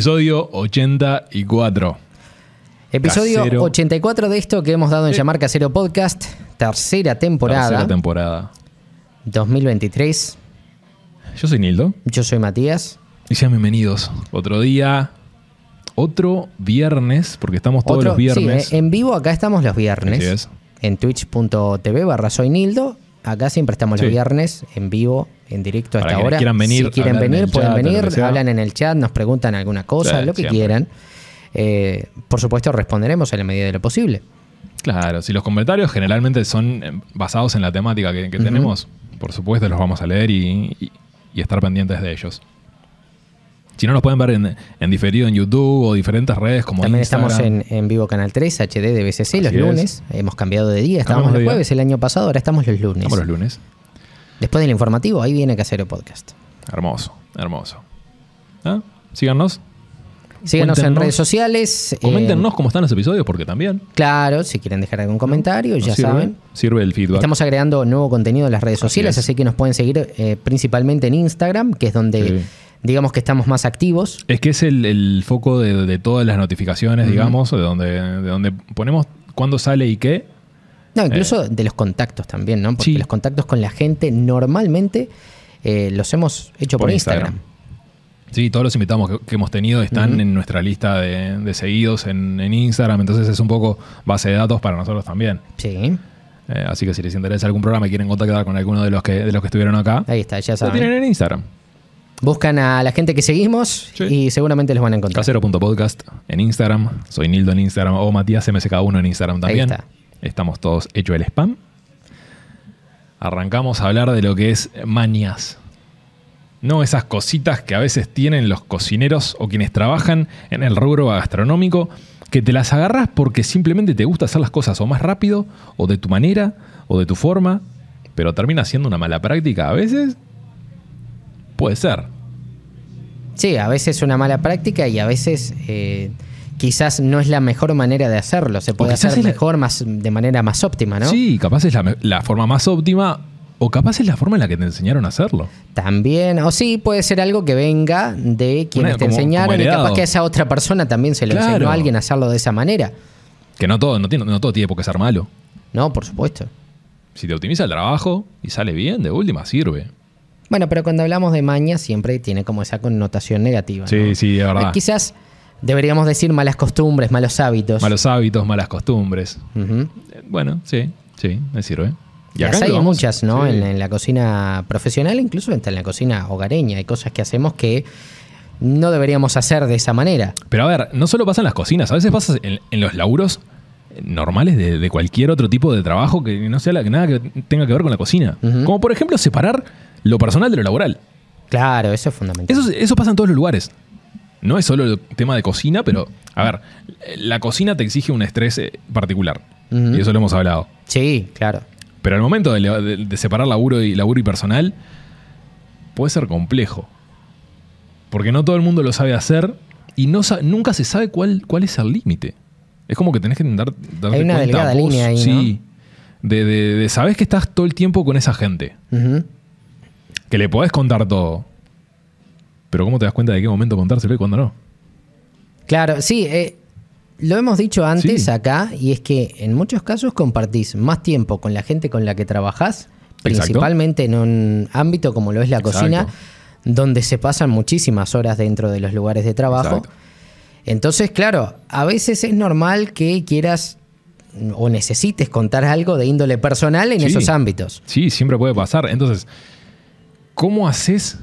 episodio 84. Episodio Casero. 84 de esto que hemos dado en llamar Casero Podcast, tercera temporada, Tercera temporada. 2023. Yo soy Nildo. Yo soy Matías. Y sean bienvenidos. Otro día, otro viernes, porque estamos todos Otro- los viernes. sí, eh, en vivo acá estamos los viernes. Así es. En twitch.tv barra soy Nildo. Acá siempre estamos Sí. los viernes en vivo, en directo a Para esta quienes hora. quieran venir, si quieren venir, pueden chat, venir, hablan en el chat, nos preguntan alguna cosa, Sí, lo que siempre. quieran. Eh, por supuesto, responderemos en la medida de lo posible. Claro, si los comentarios generalmente son eh, basados en la temática que, que tenemos, por supuesto los vamos a leer y, y- y estar pendientes de ellos. Si no, nos pueden ver en, en diferido en YouTube o diferentes redes como También Instagram. estamos en, en vivo Canal 3, HD de BCC, los es. lunes. Hemos cambiado de día. Estábamos los jueves el año pasado, ahora estamos los lunes. Estamos los lunes. Después del informativo, ahí viene Casero Podcast. Hermoso, hermoso. ¿Ah? Síganos, Síganos en redes sociales. eh, coméntenos cómo están los episodios, porque también claro, si quieren dejar algún comentario, ya sirve, saben. Sirve el feedback. Estamos agregando nuevo contenido en las redes sociales, es. así que nos pueden seguir eh, principalmente en Instagram, que es donde Sí. digamos que estamos más activos. Es que es el, el foco de, de todas las notificaciones, digamos, de donde, de donde ponemos cuándo sale y qué. No, incluso de los contactos también, ¿no? Porque Eh. Sí. los contactos con la gente normalmente eh, los hemos hecho por, Por Instagram. Instagram. Sí, todos los invitados que, hemos tenido están en nuestra lista de, de seguidos en, en Instagram, entonces es un poco base de datos para nosotros también. Sí, Eh, así que si les interesa algún programa y quieren contactar con alguno de los que, de los que estuvieron acá, ahí está, ya lo saben. tienen en Instagram. Buscan a la gente que seguimos Sí. y seguramente los van a encontrar. Casero.podcast en Instagram, soy Nildo en Instagram o Matías MSK1 en Instagram también. está. Estamos todos hecho el spam. Arrancamos a hablar de lo que es mañas. No esas cositas que a veces tienen los cocineros o quienes trabajan en el rubro gastronómico, que te las agarras porque simplemente te gusta hacer las cosas o más rápido, o de tu manera, o de tu forma, pero termina siendo una mala práctica a veces. Puede ser. Sí, a veces una mala práctica y a veces eh, quizás no es la mejor manera de hacerlo. Se puede hacer la- mejor, más, de manera más óptima, ¿no? Sí, capaz es la, forma más óptima o capaz es la forma en la que te enseñaron a hacerlo. También, o sí, puede ser algo que venga de quienes te como- enseñaron como y capaz que a esa otra persona también se Claro. enseñó a alguien a hacerlo de esa manera. Que no todo, no, tiene, no todo tiene por qué ser malo. No, por supuesto. Si te optimiza el trabajo y sale bien, de última sirve. Bueno, pero cuando hablamos de maña siempre tiene como esa connotación negativa. Sí, ¿no? sí, es verdad. Eh, Quizás deberíamos decir malas costumbres, malos hábitos. Malos hábitos, malas costumbres. Eh, Bueno, sí, sí, me sirve. Y acá hay muchas, ¿no? Sí. En, en la cocina profesional, incluso en la cocina hogareña. Hay cosas que hacemos que no deberíamos hacer de esa manera. Pero a ver, no solo pasa en las cocinas, a veces pasa en, en los laburos normales de, de cualquier otro tipo de trabajo que no sea la, nada que tenga que ver con la cocina. Como por ejemplo separar lo personal de lo laboral. Claro, eso es fundamental. Eso, eso pasa en todos los lugares. No es solo el tema de cocina, pero, a ver, la cocina te exige un estrés eh, particular. Y eso lo hemos hablado. Sí, claro. Pero al momento de, de- de separar laburo y, laburo y personal, puede ser complejo. Porque no todo el mundo lo sabe hacer y no nunca se sabe cuál, cuál es el límite. Es como que tenés que dar, darte Hay una cuenta delgada vos, línea ahí, Sí. De, de, de sabés que estás todo el tiempo con esa gente. Que le podés contar todo. Pero ¿cómo te das cuenta de qué momento contárselo y cuándo no? Claro, sí. eh, lo hemos dicho antes Sí. acá y es que en muchos casos compartís más tiempo con la gente con la que trabajás, principalmente en un ámbito como lo es la Exacto. cocina, donde se pasan muchísimas horas dentro de los lugares de trabajo. Exacto. Entonces, claro, a veces es normal que quieras o necesites contar algo de índole personal en Sí. esos ámbitos. Sí, siempre puede pasar. Entonces, ¿cómo haces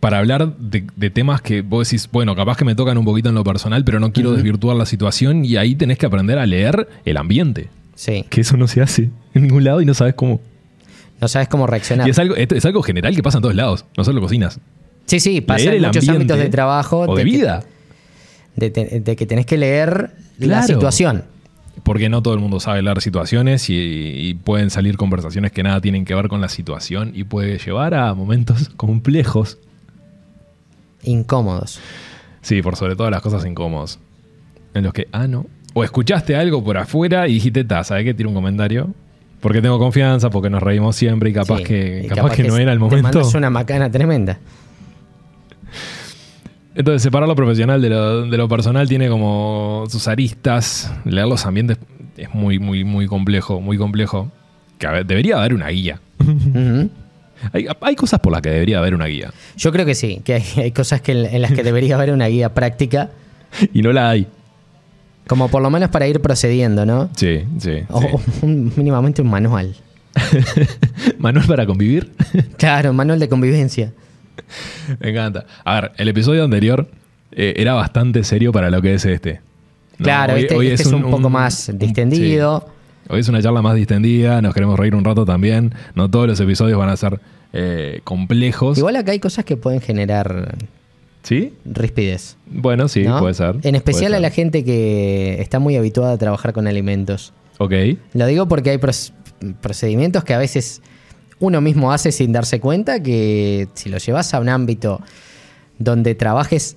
para hablar de, de temas que vos decís, bueno, capaz que me tocan un poquito en lo personal, pero no quiero desvirtuar la situación y ahí tenés que aprender a leer el ambiente? Sí. Que eso no se hace en ningún lado y no sabes cómo. No sabes cómo reaccionar. Y es algo, es algo general que pasa en todos lados, no solo cocinas. Sí, sí, pasa Leer en muchos ámbitos de trabajo. O de que- vida. de, te- de que tenés que leer la situación. Porque no todo el mundo sabe leer situaciones y, y pueden salir conversaciones que nada tienen que ver con la situación y puede llevar a momentos complejos. Incómodos. Sí, por sobre todo las cosas incómodas. En los que, ah, no. O escuchaste algo por afuera y dijiste, ta, ¿sabes qué? Tiro un comentario. Porque tengo confianza, porque nos reímos siempre y capaz Sí, que, y capaz que no era el momento. mandas una macana tremenda. Entonces, separar lo profesional de lo, de lo personal tiene como sus aristas. Leer los ambientes es muy, muy, muy complejo, muy complejo. Que a ver, debería haber una guía. Ujú. Hay, hay cosas por las que debería haber una guía. Yo creo que sí, que hay, hay cosas que en, en las que debería haber una guía práctica, Y no la hay. como por lo menos para ir procediendo, ¿no? Sí, sí. O sí. o un- mínimamente un manual. Manual para convivir. Claro, manual de convivencia. Me encanta. A ver, el episodio anterior eh, era bastante serio para lo que es este. No, claro, hoy- este, hoy este es un, poco más distendido. sí. Hoy es una charla más distendida, nos queremos reír un rato también. No todos los episodios van a ser eh, complejos. Igual acá hay cosas que pueden generar ¿Sí? rispidez. Bueno, sí, ¿no? puede ser. En especial a la gente que está muy habituada a trabajar con alimentos. Ok. Lo digo porque hay procedimientos que a veces uno mismo hace sin darse cuenta que si lo llevas a un ámbito donde trabajes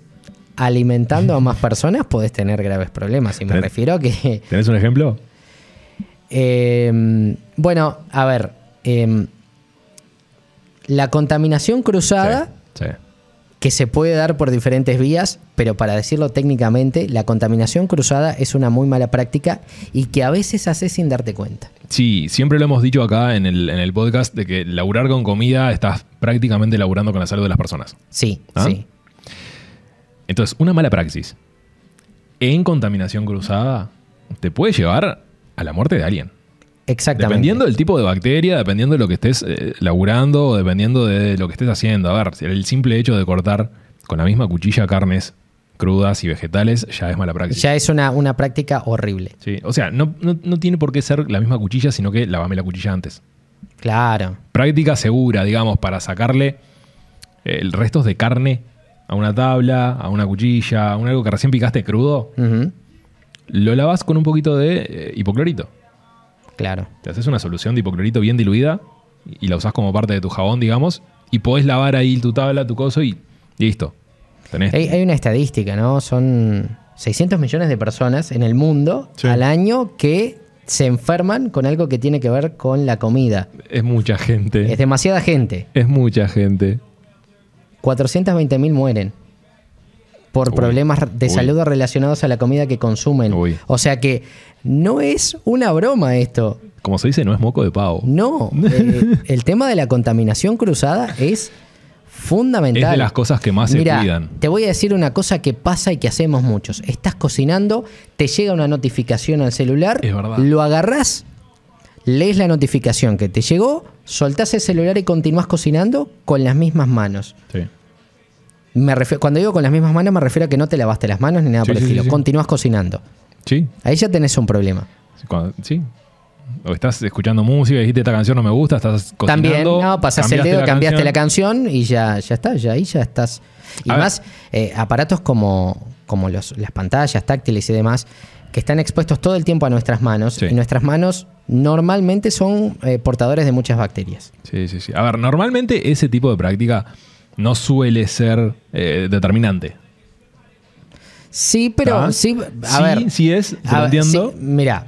alimentando a más personas, puedes tener graves problemas. Y me refiero a que, ¿Tenés un ejemplo? Eh, bueno, a ver, eh, la contaminación cruzada Sí. sí. que se puede dar por diferentes vías, pero para decirlo técnicamente, la contaminación cruzada es una muy mala práctica y que a veces haces sin darte cuenta. Sí, siempre lo hemos dicho acá en el, en el podcast de que laburar con comida estás prácticamente laburando con la salud de las personas. Sí, ¿Ah? sí. Entonces, una mala praxis en contaminación cruzada te puede llevar a la muerte de alguien. Exactamente. Dependiendo del tipo de bacteria, dependiendo de lo que estés eh, laburando, o dependiendo de lo que estés haciendo. A ver, el simple hecho de cortar con la misma cuchilla carnes crudas y vegetales ya es mala praxis. Ya es una, una práctica horrible. Sí, O sea, no, no- no tiene por qué ser la misma cuchilla, sino que lavame la cuchilla antes. Claro. Práctica segura, digamos, para sacarle el restos de carne a una tabla, a una cuchilla, a un algo que recién picaste crudo. Lo lavas con un poquito de eh, hipoclorito. Claro. Te haces una solución de hipoclorito bien diluida y la usás como parte de tu jabón, digamos, y podés lavar ahí tu tabla, tu coso y, y listo. Tenés. Hay, hay una estadística, ¿no? Son 600 millones de personas en el mundo Sí. al año que se enferman con algo que tiene que ver con la comida. Es mucha gente. Es demasiada gente. Es mucha gente. 420.000 mueren por Uy, problemas de uy. salud relacionados a la comida que consumen. Uy. O sea que no es una broma esto. Como se dice, no es moco de pavo. No, eh, el tema de la contaminación cruzada es fundamental. Es de las cosas que más se cuidan. Te voy a decir una cosa que pasa y que hacemos muchos. Estás cocinando, te llega una notificación al celular, Es verdad. lo agarrás, lees la notificación que te llegó, soltás el celular y continúas cocinando con las mismas manos. Sí. Me refiero, cuando digo con las mismas manos, me refiero a que no te lavaste las manos ni nada Sí, por el sí, estilo. sí. Continúas cocinando. Sí. Ahí ya tenés un problema. Cuando- sí. O estás escuchando música y dijiste esta canción no me gusta, estás cocinando. También, no, pasás el dedo, la cambiaste canción. la canción y ya, ya está, ya ahí ya estás. Y A más, eh, aparatos como, como los, las pantallas táctiles y demás, que están expuestos todo el tiempo a nuestras manos, Sí. y nuestras manos normalmente son eh, portadores de muchas bacterias. Sí, sí, sí. A ver, normalmente ese tipo de práctica no suele ser eh, determinante. Sí, pero ¿Ah? sí, a sí, ver. sí es, te lo entiendo. sí, mira,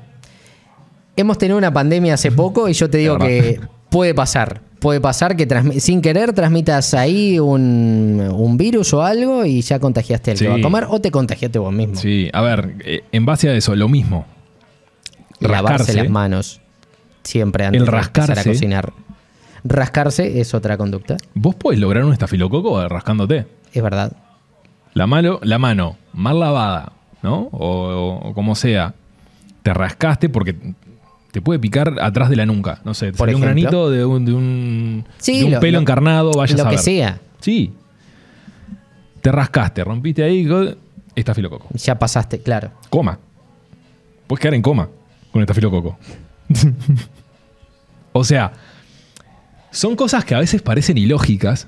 hemos tenido una pandemia hace poco y yo te digo que puede pasar. Puede pasar que sin querer transmitas ahí un, un virus o algo y ya contagiaste al Sí. que va a comer o te contagiaste vos mismo. Sí, a ver, eh, en base a eso, lo mismo. Lavarse Rascarse. las manos siempre antes El de empezar a cocinar. Rascarse es otra conducta, Vos podés lograr un estafilococo rascándote. es verdad. La, malo, la mano mal lavada, ¿no? O, o como sea, te rascaste porque te puede picar atrás de la nuca. No sé, te Por salió un granito de un, de un, Sí, de un lo- pelo lo- encarnado, vaya a Lo saber. que sea, Sí. Te rascaste, rompiste ahí, estafilococo. ya pasaste, claro. Coma. Puedes quedar en coma con estafilococo. o sea, son cosas que a veces parecen ilógicas,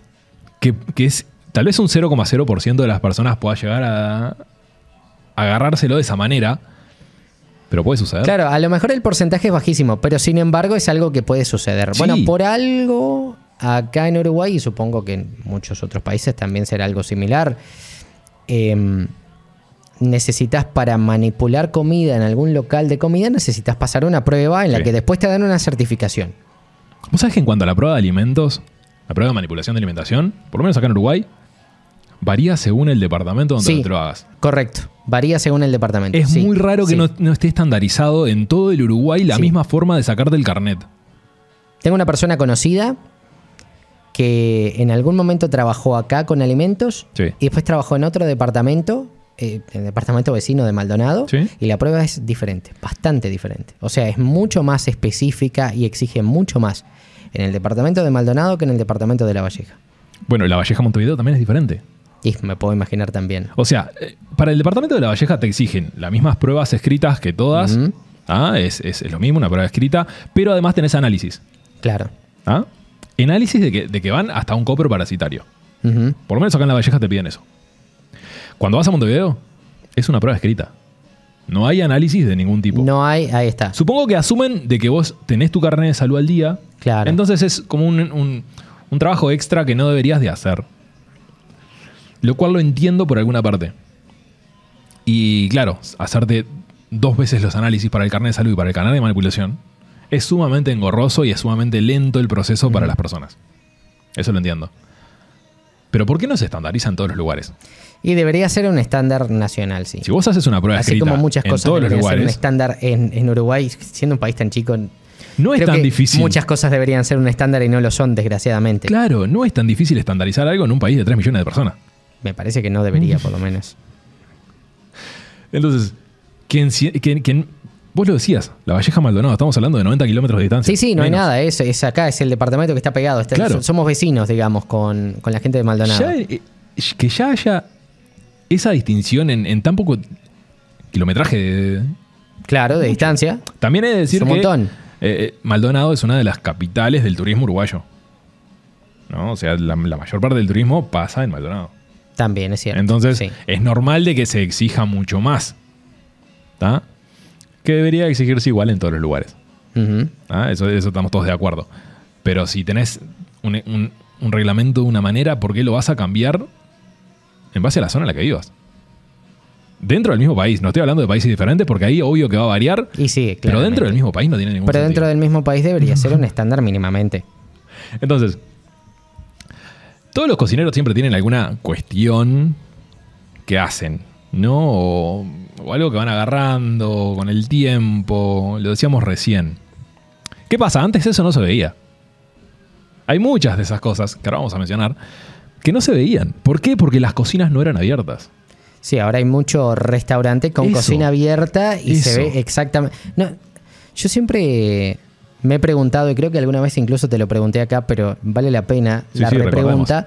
que, que es tal vez un 0,0% de las personas pueda llegar a, a agarrárselo de esa manera, pero puede suceder. Claro, a lo mejor el porcentaje es bajísimo, pero sin embargo es algo que puede suceder. Sí. Bueno, por algo acá en Uruguay y supongo que en muchos otros países también será algo similar. em, necesitas para manipular comida en algún local de comida, necesitas pasar una prueba en la Sí. que después te dan una certificación. ¿Vos sabés que en cuanto a la prueba de alimentos, la prueba de manipulación de alimentación, por lo menos acá en Uruguay, varía según el departamento donde Sí. te lo hagas. Correcto. Varía según el departamento. Es Sí, muy raro que sí. no, no esté estandarizado en todo el Uruguay la misma forma de sacarte el carnet. Tengo una persona conocida que en algún momento trabajó acá con alimentos y después trabajó en otro departamento, eh, el departamento vecino de Maldonado, Sí. y la prueba es diferente, bastante diferente. O sea, es mucho más específica y exige mucho más en el departamento de Maldonado que en el departamento de La Valleja. Bueno, la Valleja Montevideo también es diferente. Y me puedo imaginar también. O sea, eh, para el departamento de la Valleja te exigen las mismas pruebas escritas que todas. ¿ah? es, es- es lo mismo, una prueba escrita, pero además tenés análisis. Claro. ¿ah? Análisis de que, de que van hasta un copro parasitario. Por lo menos acá en la Valleja te piden eso. Cuando vas a Montevideo, es una prueba escrita. No hay análisis de ningún tipo. No hay, ahí está. Supongo que asumen de que vos tenés tu carnet de salud al día. Claro. Entonces es como un, un- un trabajo extra que no deberías de hacer. Lo cual lo entiendo por alguna parte. Y claro, hacerte dos veces los análisis para el carnet de salud y para el canal de manipulación es sumamente engorroso y es sumamente lento el proceso para las personas. Eso lo entiendo. Pero ¿por qué no se estandariza en todos los lugares? Y debería ser un estándar nacional, sí. Si vos haces una prueba Así escrita como muchas en cosas todos los deberían ser un lugares, estándar en, en Uruguay, siendo un país tan chico. no es creo tan que difícil. Muchas cosas deberían ser un estándar y no lo son, desgraciadamente. Claro, no es tan difícil estandarizar algo en un país de 3 millones de personas. Me parece que no debería, por lo menos. Entonces, ¿quién, si- quién- quién- vos lo decías, la Valleja Maldonado, estamos hablando de 90 kilómetros de distancia. Sí, sí, no hay Menos. nada. Es, es acá, es el departamento que está pegado. está- Claro. Somos vecinos, digamos, con, con la gente de Maldonado. Ya, eh, que ya haya esa distinción en, en tan poco kilometraje. de- claro, de distancia. También he de decir Es un que montón. eh, eh, Maldonado es una de las capitales del turismo uruguayo. ¿No? O sea, la, la mayor parte del turismo pasa en Maldonado. También es cierto. Entonces, Sí. es normal de que se exija mucho más. ¿Está? Que debería exigirse igual en todos los lugares. ¿ah? Eso, eso estamos todos de acuerdo. Pero si tenés un, un- un reglamento de una manera, ¿por qué lo vas a cambiar en base a la zona en la que vivas? Dentro del mismo país. No estoy hablando de países diferentes porque ahí obvio que va a variar. Y sí, Pero claro. dentro del mismo país no tiene ningún Pero sentido. dentro del mismo país debería ser un estándar mínimamente. Entonces, todos los cocineros siempre tienen alguna cuestión que hacen, ¿no? O, o algo que van agarrando con el tiempo, lo decíamos recién. ¿Qué pasa? Antes eso no se veía. Hay muchas de esas cosas, que ahora vamos a mencionar, que no se veían. ¿Por qué? Porque las cocinas no eran abiertas. Sí, ahora hay mucho restaurante con Eso. cocina abierta y se ve exactamente. No, yo siempre me he preguntado, y creo que alguna vez incluso te lo pregunté acá, pero vale la pena Sí, la sí, repregunta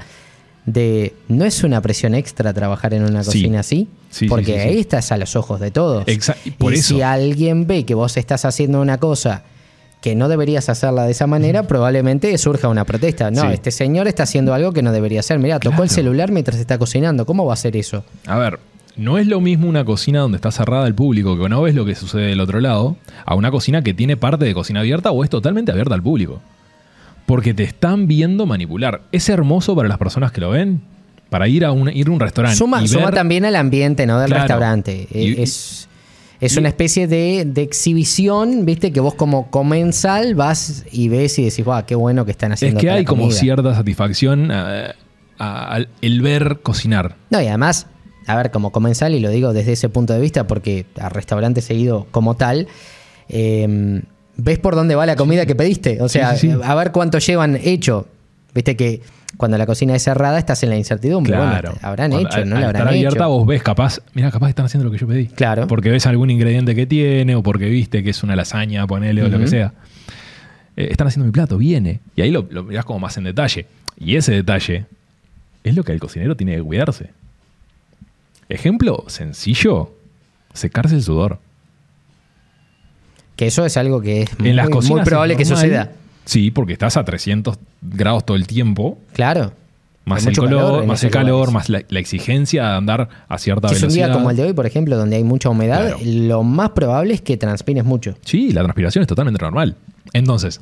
de ¿no es una presión extra trabajar en una cocina así? Sí, sí, Porque ahí estás a los ojos de todos. Exa- y por y eso. si alguien ve que vos estás haciendo una cosa que no deberías hacerla de esa manera, probablemente surja una protesta. No, Sí. este señor está haciendo algo que no debería hacer. Mira, tocó el celular mientras está cocinando. ¿Cómo va a hacer eso? A ver, no es lo mismo una cocina donde está cerrada al público, que no ves lo que sucede del otro lado, a una cocina que tiene parte de cocina abierta o es totalmente abierta al público. Porque te están viendo manipular. Es hermoso para las personas que lo ven, para ir a un, ir a un restaurante. Suma, y suma ver- también al ambiente, ¿no? Del Claro. restaurante. Eh, Y- es es una especie de, de exhibición, ¿viste? Que vos como comensal vas y ves y decís, guau, qué bueno que están Es haciendo que acá hay como comida". cierta satisfacción eh, al- el ver cocinar. No, y además, a ver, como comensal, y lo digo desde ese punto de vista, porque a restaurante seguido como tal, eh, ves por dónde va la comida que pediste. O sea, Sí, sí, sí. a ver cuánto llevan hecho. Viste que cuando la cocina es cerrada estás en la incertidumbre. Claro. Bueno, habrán Cuando- hecho, al- no la habrán estar hecho. abierta vos ves capaz, mira, capaz están haciendo lo que yo pedí. Claro. Porque ves algún ingrediente que tiene o porque viste que es una lasaña, ponele o lo que sea. Eh, están haciendo mi plato, viene. Y ahí lo, lo mirás como más en detalle. Y ese detalle es lo que el cocinero tiene que cuidarse. Ejemplo sencillo, secarse el sudor. Que eso es algo que es muy, las muy probable es que normal. suceda. Sí, porque estás a 300 grados todo el tiempo. Claro. Más el color, calor más el calor, lugares. más la, la exigencia de andar a cierta Si es un velocidad. día como el de hoy, por ejemplo, donde hay mucha humedad, Claro. lo más probable es que transpires mucho. Sí, la transpiración es totalmente normal. Entonces,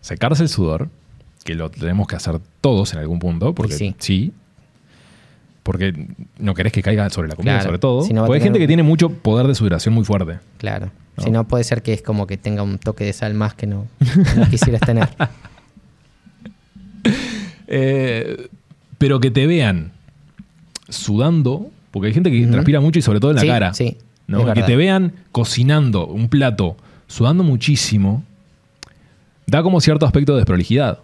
secarse el sudor, que lo tenemos que hacer todos en algún punto, porque sí. sí. Porque no querés que caiga sobre la comida, Claro, sobre todo. si no porque hay gente que tiene mucho poder de sudoración muy fuerte. Claro. No. Si no, puede ser que es como que tenga un toque de sal más que no, que no quisieras tener. Eh, pero que te vean sudando, porque hay gente que transpira mucho y sobre todo en la Sí, cara. sí, Que te vean cocinando un plato, sudando muchísimo, da como cierto aspecto de desprolijidad.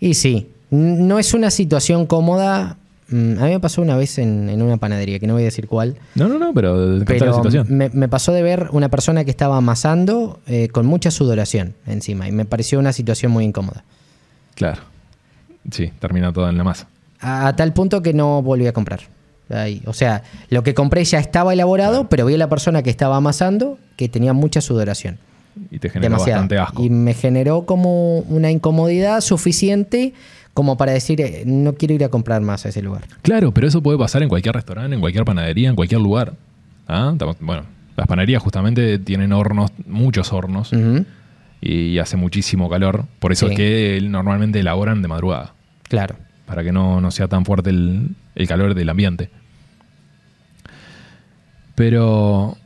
Y sí, no es una situación cómoda. Mm, A mí me pasó una vez en, en una panadería, que no voy a decir cuál, No, no, no, pero contá la pero situación. me, me pasó de ver una persona que estaba amasando eh, con mucha sudoración encima y me pareció una situación muy incómoda. Claro. Sí, termina todo en la masa. A, a tal punto que no volví a comprar. Ahí, O sea, lo que compré ya estaba elaborado, pero vi a la persona que estaba amasando que tenía mucha sudoración. Y te Demasiado. bastante asco. Y me generó como una incomodidad suficiente como para decir, eh, no quiero ir a comprar más a ese lugar. Claro, pero eso puede pasar en cualquier restaurante, en cualquier panadería, en cualquier lugar. ¿Ah? Estamos- Bueno, las panaderías justamente tienen hornos, muchos hornos, y hace muchísimo calor. Por eso Sí. es que normalmente elaboran de madrugada, Claro. para que no, no sea tan fuerte el, el calor del ambiente. Pero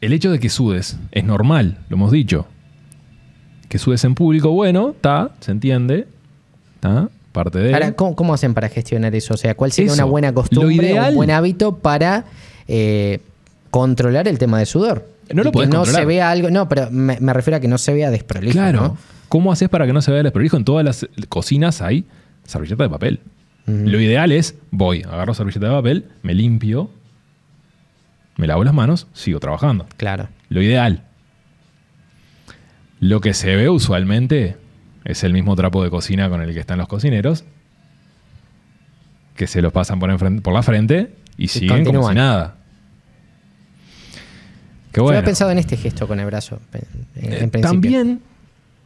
el hecho de que sudes es normal, lo hemos dicho. Que sudes en público, bueno, está, se entiende. Parte de... Ahora, ¿cómo, cómo hacen para gestionar eso? O sea, ¿cuál sería Eso. una buena Lo costumbre, ideal- un buen hábito para eh, controlar el tema de sudor? No lo Y que podés no controlar. se vea algo, no, pero me, me refiero a que no se vea desprolijo. Claro. ¿no? ¿Cómo haces para que no se vea desprolijo? En todas las cocinas hay servilleta de papel. Lo ideal es, voy, agarro servilleta de papel, me limpio, me lavo las manos, sigo trabajando. Claro. Lo ideal. Lo que se ve usualmente es el mismo trapo de cocina con el que están los cocineros, que se los pasan por, enfrente- por la frente y siguen como si nada. Qué Yo bueno. había pensado en este gesto con el brazo, en, en Eh, principio. también.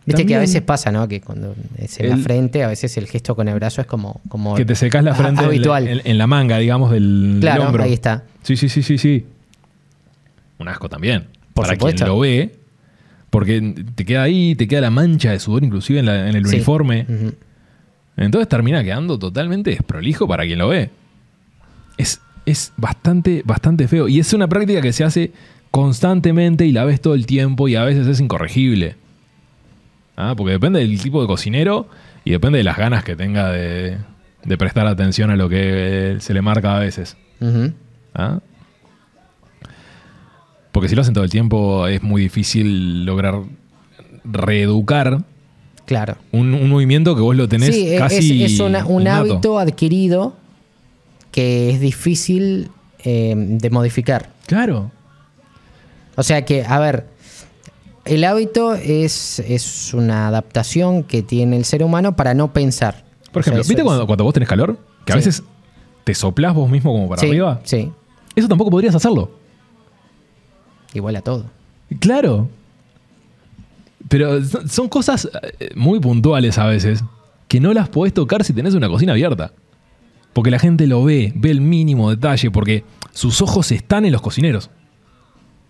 Viste que a veces pasa, ¿no? Que cuando es en la El- frente, a veces el gesto con el brazo es como, como Que te secas la frente en la- habitual. En, la manga, digamos, del, del claro, hombro. ahí está. Sí, sí, sí, sí, sí. Un asco también. Por Para supuesto. quien lo ve, porque te queda ahí, te queda la mancha de sudor inclusive en, la- en el Sí. uniforme. Entonces termina quedando totalmente desprolijo para quien lo ve. Es, es bastante, bastante feo. Y es una práctica que se hace constantemente y la ves todo el tiempo y a veces es incorregible. Ah, porque depende del tipo de cocinero y depende de las ganas que tenga de, de prestar atención a lo que se le marca a veces. ¿Ah? Porque si lo hacen todo el tiempo es muy difícil lograr reeducar Claro. un, un movimiento que vos lo tenés sí, casi es, una- un innato. hábito adquirido que es difícil eh, de modificar. Claro. O sea que, a ver, el hábito es, es una adaptación que tiene el ser humano para no pensar. Por O sea, ejemplo, eso ¿viste cuando, cuando vos tenés calor? Que a Sí. veces te soplás vos mismo como para sí, arriba. Sí, Eso tampoco podrías hacerlo. Igual a todo. Claro. Pero son cosas eh, muy puntuales a veces que no las podés tocar si tenés una cocina abierta. Porque la gente lo ve, ve el mínimo detalle, porque sus ojos están en los cocineros.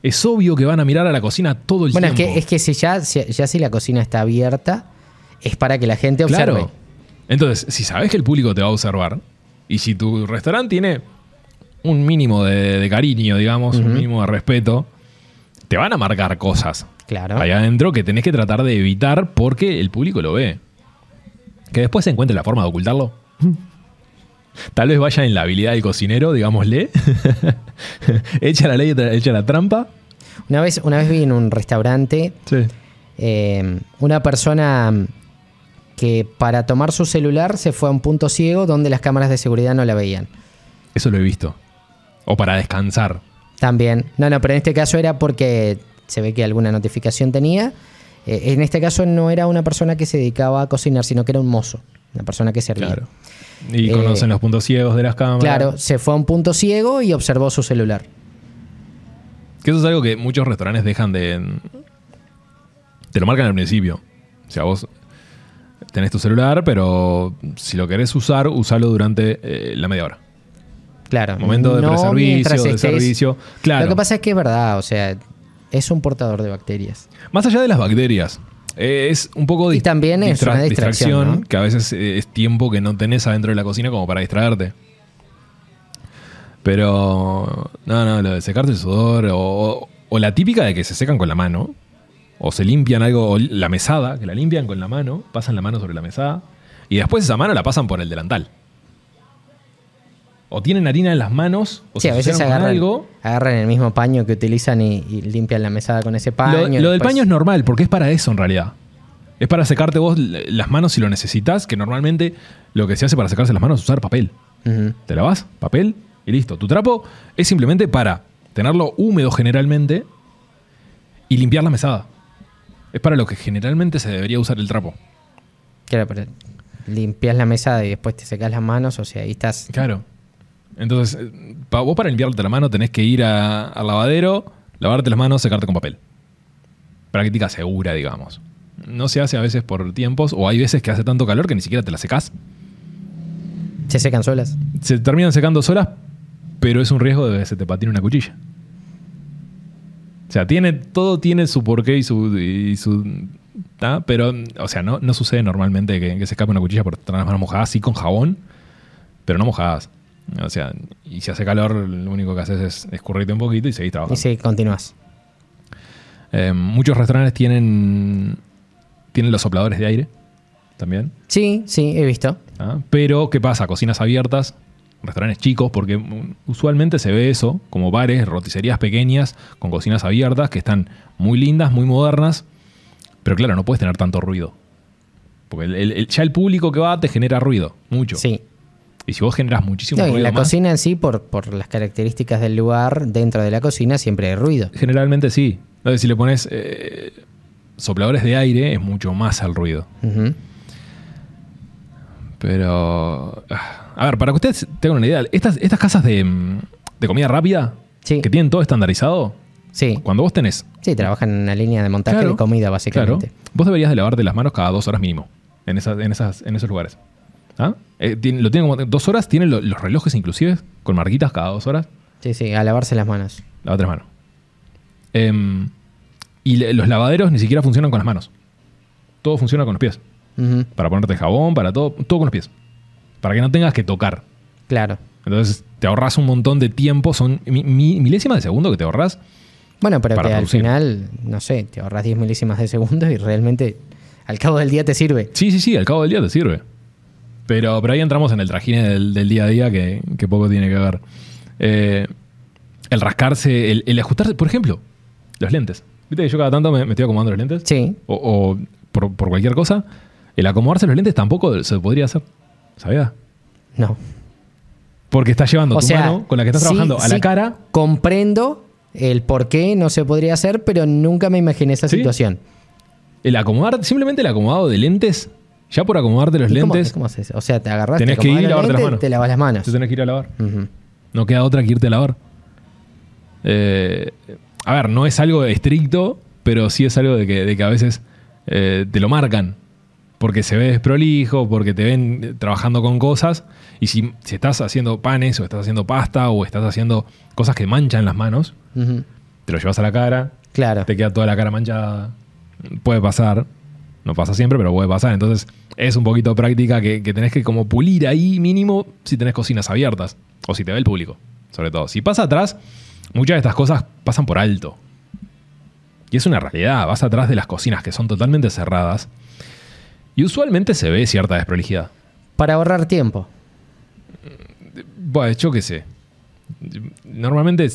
Es obvio que van a mirar a la cocina todo el Bueno, es tiempo. que, es que si ya, si- ya si la cocina está abierta, es para que la gente observe. Claro. Entonces, si sabes que el público te va a observar, y si tu restaurante tiene un mínimo de, de cariño, digamos, un mínimo de respeto, te van a marcar cosas Claro. allá adentro que tenés que tratar de evitar porque el público lo ve. Que después se encuentre la forma de ocultarlo. Tal vez vaya en la habilidad del cocinero, digámosle. echa la ley, echa la trampa. Una vez, una vez vi en un restaurante Sí. eh, una persona que para tomar su celular se fue a un punto ciego donde las cámaras de seguridad no la veían. Eso lo he visto. O para descansar. También. No, no, pero en este caso era porque se ve que alguna notificación tenía. Eh, en este caso no era una persona que se dedicaba a cocinar, sino que era un mozo, una persona que servía. Claro. Y Eh, conocen los puntos ciegos de las cámaras. Claro, se fue a un punto ciego y observó su celular. Que eso es algo que muchos restaurantes dejan de. Te lo marcan al principio. O sea, vos tenés tu celular, pero si lo querés usar, usalo durante eh, la media hora. Claro. Momento de no preservicio, mientras de servicio. Claro. Lo que pasa es que es verdad, o sea, es un portador de bacterias. Más allá de las bacterias, eh, es un poco de Y también es una distracción, ¿no? que a veces eh, es tiempo que no tenés adentro de la cocina como para distraerte. Pero, no, no, lo de secarte el sudor, o, o- o la típica de que se secan con la mano, o se limpian algo, o la mesada, que la limpian con la mano, pasan la mano sobre la mesada, y después esa mano la pasan por el delantal. O tienen harina en las manos, o Sí, se a veces agarran, algo. agarran el mismo paño que utilizan y, y limpian la mesada con ese paño. Lo, del paño es normal, porque es para eso en realidad. Es para secarte vos las manos si lo necesitas, que normalmente lo que se hace para secarse las manos es usar papel. Te lavas, papel y listo. Tu trapo es simplemente para tenerlo húmedo generalmente y limpiar la mesada. Es para lo que generalmente se debería usar el trapo. Claro, pero limpias la mesada y después te secas las manos, o sea, ahí estás. Claro. Entonces, eh, pa- vos para limpiarte la mano tenés que ir a- al lavadero, lavarte las manos, secarte con papel. Práctica segura, digamos. No se hace a veces por tiempos, o hay veces que hace tanto calor que ni siquiera te la secás. Se secan solas. Se terminan secando solas, pero es un riesgo de que se te patine una cuchilla. O sea, tiene, todo tiene su porqué y su. y su- ¿tá? Pero, o sea, no, no sucede normalmente que, que se escape una cuchilla por tener las manos mojadas, sí con jabón, pero no mojadas. O sea, y si hace calor, lo único que haces es escurrirte un poquito y seguís Y trabajando. sí, continúas. Eh, muchos restaurantes tienen, tienen los sopladores de aire también. Sí, sí, he visto. ¿ah? Pero, ¿qué pasa? Cocinas abiertas, restaurantes chicos, porque usualmente se ve eso, como bares, roticerías pequeñas, con cocinas abiertas, que están muy lindas, muy modernas, pero claro, no puedes tener tanto ruido. Porque el- el- el- ya el público que va te genera ruido, mucho. Sí. Y si vos generas muchísimo No, y en ruido la más, cocina en sí, por, por las características del lugar, dentro de la cocina siempre hay ruido. generalmente sí. Entonces, si le pones eh, sopladores de aire, es mucho más el ruido. Pero. ah, A ver, para que ustedes tengan una idea, estas, estas casas de, mm, de comida rápida, Sí. que tienen todo estandarizado, Sí, cuando vos tenés. sí, trabajan en una línea de montaje Claro, de comida, básicamente. Claro, vos deberías de lavarte las manos cada dos horas mínimo en, esas, en, esas, en esos lugares. ¿Ah? Eh, tiene- lo tienen como dos horas, tienen lo- los relojes inclusive, con marquitas cada dos horas. Sí, sí, a lavarse las manos. Lava tres manos. Em, y le- los lavaderos ni siquiera funcionan con las manos. Todo funciona con los pies. Ujú, Para ponerte jabón, para todo, todo con los pies. Para que no tengas que tocar. Claro. Entonces te ahorras un montón de tiempo, son mi- mi- milésimas de segundo que te ahorras. Bueno, pero Para que al producir. final, no sé, te ahorras 10 milísimas de segundo y realmente al cabo del día te sirve. Sí, sí, sí, al cabo del día te sirve. Pero, pero ahí entramos en el trajine del, del día a día que, que poco tiene que ver. Eh, el rascarse, el, el ajustarse, por ejemplo, los lentes. Viste que yo cada tanto me, me estoy acomodando los lentes. Sí, O, o por, por cualquier cosa. El acomodarse los lentes tampoco se podría hacer. ¿Sabías? no. Porque estás llevando O tu sea, mano con la que estás sí, trabajando a la cara. Comprendo el por qué no se podría hacer, pero nunca me imaginé esa ¿Sí? situación. El acomodar, simplemente el acomodado de lentes, ya por acomodarte los ¿Y cómo- lentes, ¿Cómo, haces? O sea, te agarras, Tenés te que ir y acomodás los lavarte las lentes, manos. te lavas las manos. te tenés que ir a lavar. Ujú. No queda otra que irte a lavar. Eh, a ver, no es algo estricto, pero sí es algo de que, de que a veces eh, te lo marcan. Porque se ve desprolijo, porque te ven eh, trabajando con cosas. Y si, si estás haciendo panes, o estás haciendo pasta, o estás haciendo cosas que manchan las manos, Ujú. te lo llevas a la cara, Claro. te queda toda la cara manchada. Puede pasar. No pasa siempre, pero puede pasar. Entonces, es un poquito práctica que, que tenés que como pulir ahí mínimo si tenés cocinas abiertas. O si te ve el público, sobre todo. Si pasa atrás, muchas de estas cosas pasan por alto. Y es una realidad. Vas atrás de las cocinas que son totalmente cerradas. Y usualmente se ve cierta desprolijidad. Para ahorrar tiempo. Bueno, yo qué sé. Normalmente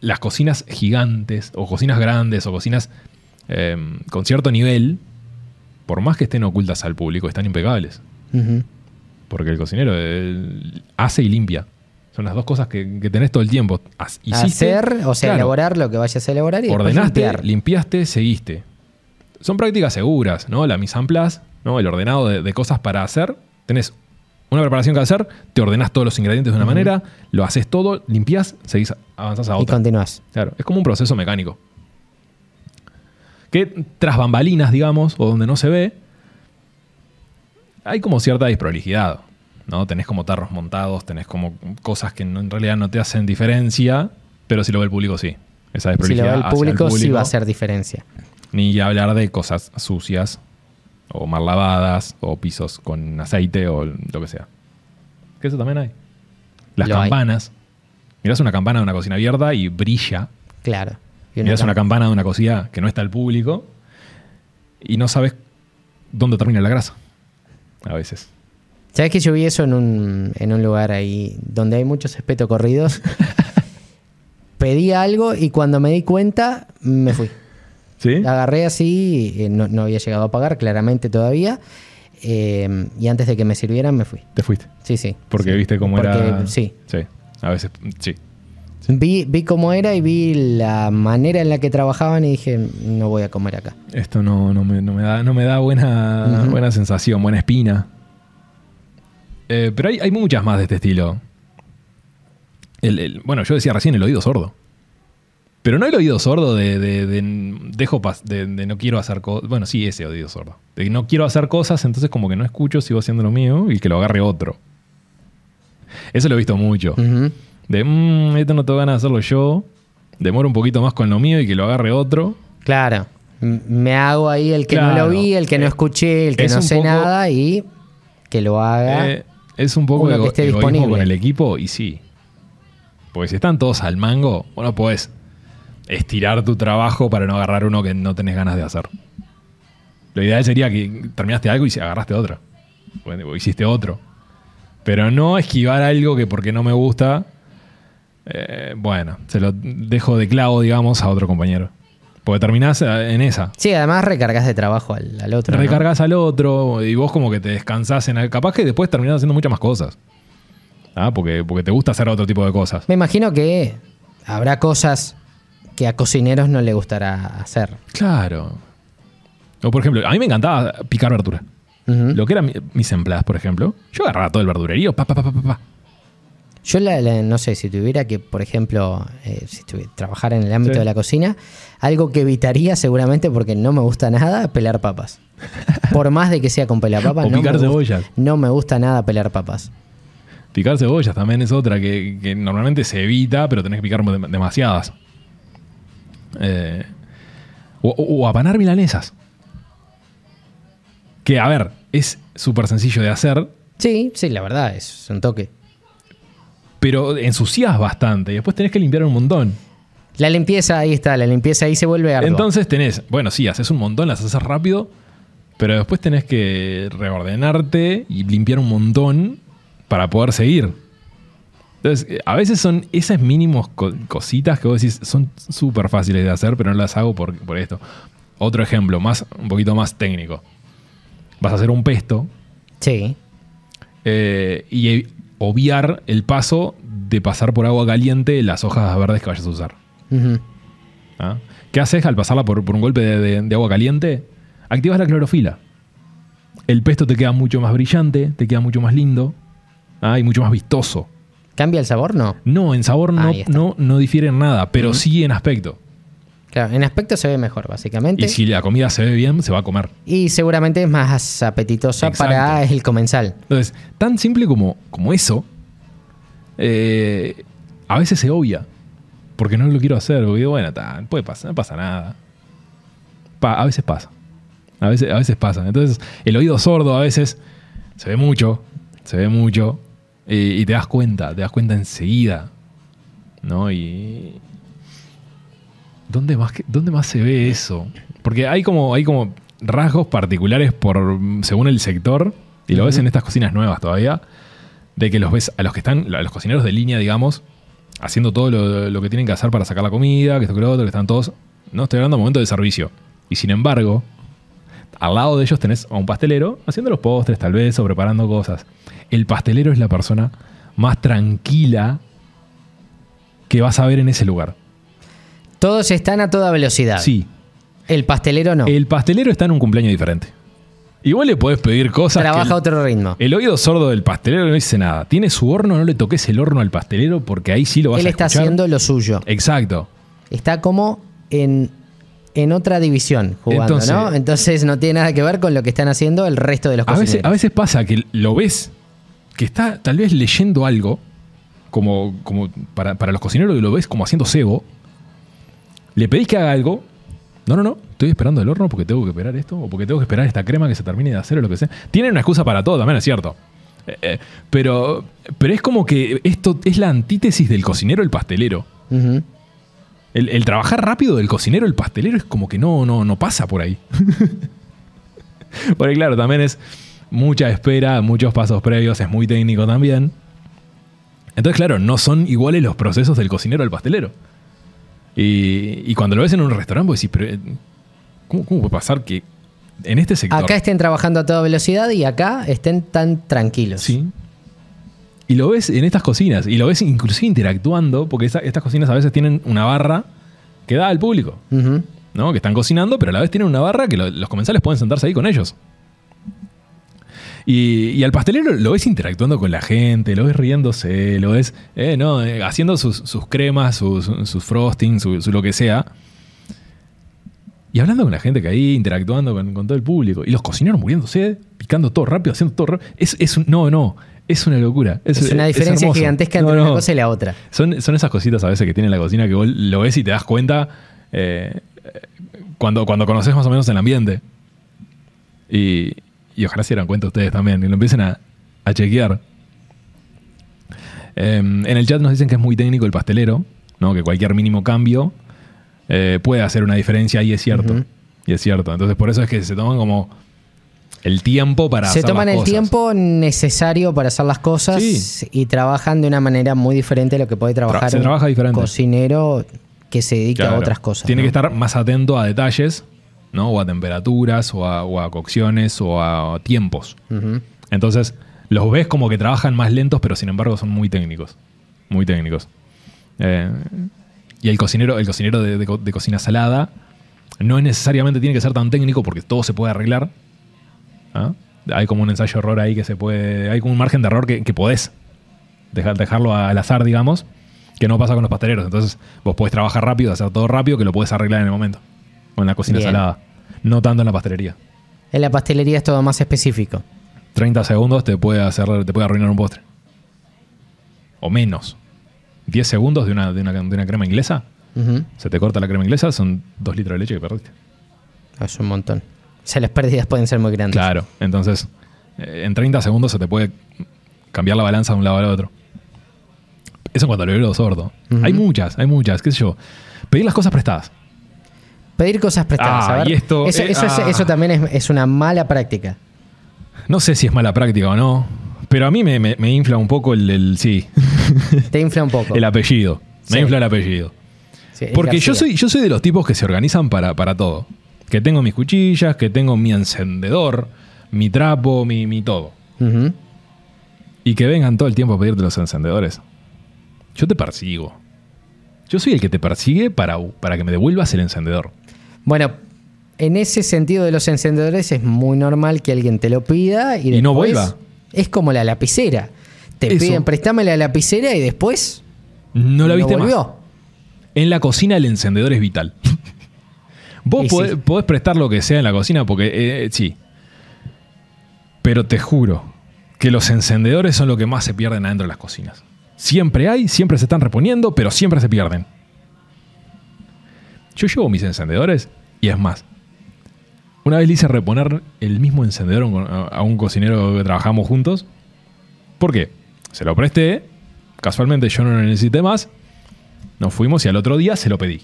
las cocinas gigantes, o cocinas grandes, o cocinas eh, con cierto nivel, por más que estén ocultas al público, están impecables. Porque el cocinero eh, hace y limpia. Son las dos cosas que, que tenés todo el tiempo. Hiciste, Hacer, o sea, claro, elaborar lo que vayas a elaborar y Ordenaste, limpiar. limpiaste, seguiste. Son prácticas seguras, ¿no? La mise en place, ¿no? El ordenado de, de cosas para hacer. Tenés una preparación que hacer, te ordenás todos los ingredientes de una manera, lo haces todo, limpias, seguís, avanzás a y otra. continúas. Claro, es como un proceso mecánico. Que tras bambalinas, digamos, o donde no se ve, hay como cierta desprolijidad. ¿no? Tenés como tarros montados, tenés como cosas que no- en realidad no te hacen diferencia, pero si lo ve el público, sí. Esa Si lo desprolijidad ve el público, sí va a hacer diferencia. Ni hablar de cosas sucias, o mal lavadas, o pisos con aceite, o lo que sea. Que eso también hay. Las Lo hay. campanas. Mirás una campana de una cocina abierta y brilla. Claro. Y Mirás tam- una campana de una cocina que no está al público y no sabes dónde termina la grasa. A veces. ¿Sabes que yo vi eso en un, en un lugar ahí donde hay muchos espetos corridos? Pedí algo y cuando me di cuenta, me fui. ¿Sí? Agarré así, eh, no, no había llegado a pagar claramente todavía. eh, y antes de que me sirvieran, me fui. Te fuiste. Sí, sí. Porque sí. viste cómo Porque, era. Sí. Sí. A veces, sí. Vi, vi cómo era y vi la manera en la que trabajaban y dije, no voy a comer acá. Esto no, no, me, no me da, no me da buena, buena sensación, buena espina. Eh, pero hay, hay muchas más de este estilo. El- el- bueno, yo decía recién el oído sordo. Pero no el oído sordo de, de- de- dejo pas- de, de no quiero hacer cosas. Bueno, sí, ese oído sordo. De que no quiero hacer cosas, entonces como que no escucho, sigo haciendo lo mío y que lo agarre otro. Eso lo he visto mucho. De, mmm, esto no tengo ganas de hacerlo yo. Demoro un poquito más con lo mío y que lo agarre otro. Claro. Me hago ahí el que no lo vi, el que no Eh, escuché, el que es no sé poco- nada y que lo haga. Eh, es un poco Uno que esté disponible. con el equipo y sí. Porque si están todos al mango, bueno, puedes estirar tu trabajo para no agarrar uno que no tenés ganas de hacer. Lo ideal sería que terminaste algo y agarraste otro. Bueno, o hiciste otro. Pero no esquivar algo que porque no me gusta, eh, bueno, se lo dejo de clavo, digamos, a otro compañero. Porque terminás eh, en esa. Sí, además recargas de trabajo al, al otro. ¿no? Recargas al otro y vos como que te descansás en el... Capaz que después terminás haciendo muchas más cosas. Ah, porque, porque te gusta hacer otro tipo de cosas. Me imagino que habrá cosas que a cocineros no le gustará hacer. Claro. O por ejemplo, a mí me encantaba picar verdura. Lo que eran mi- mis empleadas, por ejemplo. Yo agarraba todo el verdurerío, pa, pa, pa, pa, pa, pa. Yo la- la- no sé, si tuviera que, por ejemplo, eh, si trabajar en el ámbito Sí. de la cocina, algo que evitaría seguramente porque no me gusta nada pelar papas. Por más de que sea con pelapapas, O no, picar me no gusta nada pelar papas. Picar cebollas también es otra que, que normalmente se evita, pero tenés que picar dem- demasiadas. Eh, o, o- o apanar milanesas. Que, a ver, es súper sencillo de hacer, Sí, sí, la verdad, es un toque. Pero ensucias bastante y después tenés que limpiar un montón. La limpieza, ahí está, la limpieza ahí se vuelve ardua. Entonces tenés, bueno, sí, haces un montón, las haces rápido, pero después tenés que reordenarte y limpiar un montón para poder seguir. Entonces, eh, a veces son esas mínimos co- cositas que vos decís son súper fáciles de hacer, pero no las hago por, por esto. Otro ejemplo, más, un poquito más técnico. Vas a hacer un pesto sí. eh, y obviar el paso de pasar por agua caliente las hojas verdes que vayas a usar. ¿Ah? ¿Qué haces al pasarla por, por un golpe de, de- de agua caliente? Activas la clorofila. El pesto te queda mucho más brillante, te queda mucho más lindo ¿ah? y mucho más vistoso. ¿Cambia el sabor? No. No, en sabor no, no, no difiere en nada, pero sí en aspecto. Claro, en aspecto se ve mejor, básicamente. Y si la comida se ve bien, se va a comer. Y seguramente es más apetitosa Exacto. para el comensal. Entonces, tan simple como, como eso, eh, a veces se obvia. Porque no lo quiero hacer. Porque digo, bueno, ta, puede pasar, no pasa nada. Pa- a veces pasa. A veces, a veces pasa. Entonces, el oído sordo a veces se ve mucho. Se ve mucho. eh, y te das cuenta. Te das cuenta enseguida. ¿No? Y. ¿Dónde más, ¿Dónde más se ve eso? Porque hay como, hay como rasgos particulares por según el sector. Y lo ves en estas cocinas nuevas todavía. De que los ves a los que están, a los cocineros de línea, digamos, haciendo todo lo, lo que tienen que hacer para sacar la comida, que esto que lo otro, que están todos. No estoy hablando de momento de servicio. Y sin embargo, al lado de ellos tenés a un pastelero haciendo los postres, tal vez, o preparando cosas. El pastelero es la persona más tranquila que vas a ver en ese lugar. Todos están a toda velocidad. Sí, El pastelero no. el pastelero está en un cumpleaños diferente. Igual le podés pedir cosas. Trabaja a otro ritmo. El oído sordo del pastelero no dice nada. Tiene su horno, no le toques el horno al pastelero porque ahí sí lo vas Él a está escuchar. haciendo lo suyo. Exacto. Está como en, en otra división jugando, Entonces- ¿no? Entonces no tiene nada que ver con lo que están haciendo el resto de los A veces, cocineros. a veces pasa que lo ves, que está tal vez leyendo algo, como, como para, para los cocineros lo ves como haciendo cebo. Le pedís que haga algo. No, no, no. Estoy esperando el horno porque tengo que esperar esto. O porque tengo que esperar esta crema que se termine de hacer o lo que sea. Tienen una excusa para todo, también es cierto. Eh, eh, pero, pero es como que esto es la antítesis del cocinero, el pastelero. El trabajar rápido del cocinero, el pastelero, es como que no, no, no pasa por ahí. Porque claro, también es mucha espera, muchos pasos previos, es muy técnico también. Entonces, claro, no son iguales los procesos del cocinero al pastelero. Y, y cuando lo ves en un restaurante, vos decís, pero, eh, ¿cómo, cómo puede pasar que en este sector... Acá estén trabajando a toda velocidad y acá estén tan tranquilos. Sí. Y lo ves en estas cocinas, y lo ves inclusive interactuando, porque estas cocinas a veces tienen una barra que da al público. ¿no? Que están cocinando, pero a la vez tienen una barra que lo- los comensales pueden sentarse ahí con ellos. Y, y al pastelero lo ves interactuando con la gente, lo ves riéndose, lo ves eh, no, eh, haciendo sus, sus cremas, sus, sus frostings, su, su lo que sea. Y hablando con la gente que ahí, interactuando con, con todo el público. Y los cocineros muriéndose, picando todo rápido, haciendo todo rápido. Es, es un- no, no, es una locura. Es, Es una diferencia gigantesca entre no. una cosa y la otra. Son, son esas cositas a veces que tiene la cocina que vos lo ves y te das cuenta eh, cuando, cuando conoces más o menos el ambiente. Y, y ojalá se dieran cuenta ustedes también y lo empiecen a, a chequear. Eh, en el chat nos dicen que es muy técnico el pastelero, ¿no? que cualquier mínimo cambio eh, puede hacer una diferencia y es cierto. Y es cierto. Entonces por eso es que se toman como el tiempo para Se hacer toman las el cosas. tiempo necesario para hacer las cosas Sí. y trabajan de una manera muy diferente a lo que puede trabajar un trabaja cocinero que se dedica a otras cosas. Tiene ¿no? que estar más atento a detalles, ¿no? O a temperaturas, o a, o a cocciones, o a tiempos. Entonces, los ves como que trabajan más lentos, pero sin embargo son muy técnicos. Muy técnicos. Eh, y el cocinero, el cocinero de, de co- de cocina salada no es necesariamente tiene que ser tan técnico porque todo se puede arreglar. ¿Ah? Hay como un ensayo error ahí que se puede. Hay como un margen de error que, que podés dejar, dejarlo al azar, digamos, que no pasa con los pasteleros. Entonces, vos podés trabajar rápido, hacer todo rápido, que lo podés arreglar en el momento. O en la cocina Bien. salada. No tanto en la pastelería. En la pastelería es todo más específico. 30 segundos te puede hacer, te puede arruinar un postre. O menos. 10 segundos de una, de una, de una crema inglesa, se te corta la crema inglesa, son 2 litros de leche que perdiste. Es un montón. O sea, las pérdidas pueden ser muy grandes. Claro, entonces eh, en 30 segundos se te puede cambiar la balanza de un lado al otro. Eso en cuanto al oído sordo. Hay muchas, hay muchas, qué sé yo. Pedir las cosas prestadas. Pedir cosas prestadas. Ah, a ver. y esto, eso, eh, eso, ah. eso también es, es una mala práctica. No sé si es mala práctica o no, pero a mí me, me- me infla un poco el, el- sí, Te infla un poco. el apellido. Me Sí. infla el apellido. Sí, Porque yo soy, yo soy de los tipos que se organizan para, para todo. Que tengo mis cuchillas, que tengo mi encendedor, mi trapo, mi, mi todo. Y que vengan todo el tiempo a pedirte los encendedores. Yo te persigo. Yo soy el que te persigue para, para que me devuelvas el encendedor. Bueno, en ese sentido de los encendedores es muy normal que alguien te lo pida y, Y no vuelva. Es como la lapicera. Te Eso. piden, préstame la lapicera y después No la viste más. volvió. En la cocina el encendedor es vital. Vos podés, sí. podés prestar lo que sea en la cocina porque eh, sí. Pero te juro que los encendedores son lo que más se pierden adentro de las cocinas. Siempre hay, siempre se están reponiendo, pero siempre se pierden. Yo llevo mis encendedores y es más. Una vez le hice reponer el mismo encendedor a un- cocinero que trabajamos juntos. ¿Por qué? Se lo presté, casualmente yo no lo necesité más, nos fuimos y al otro día se lo pedí.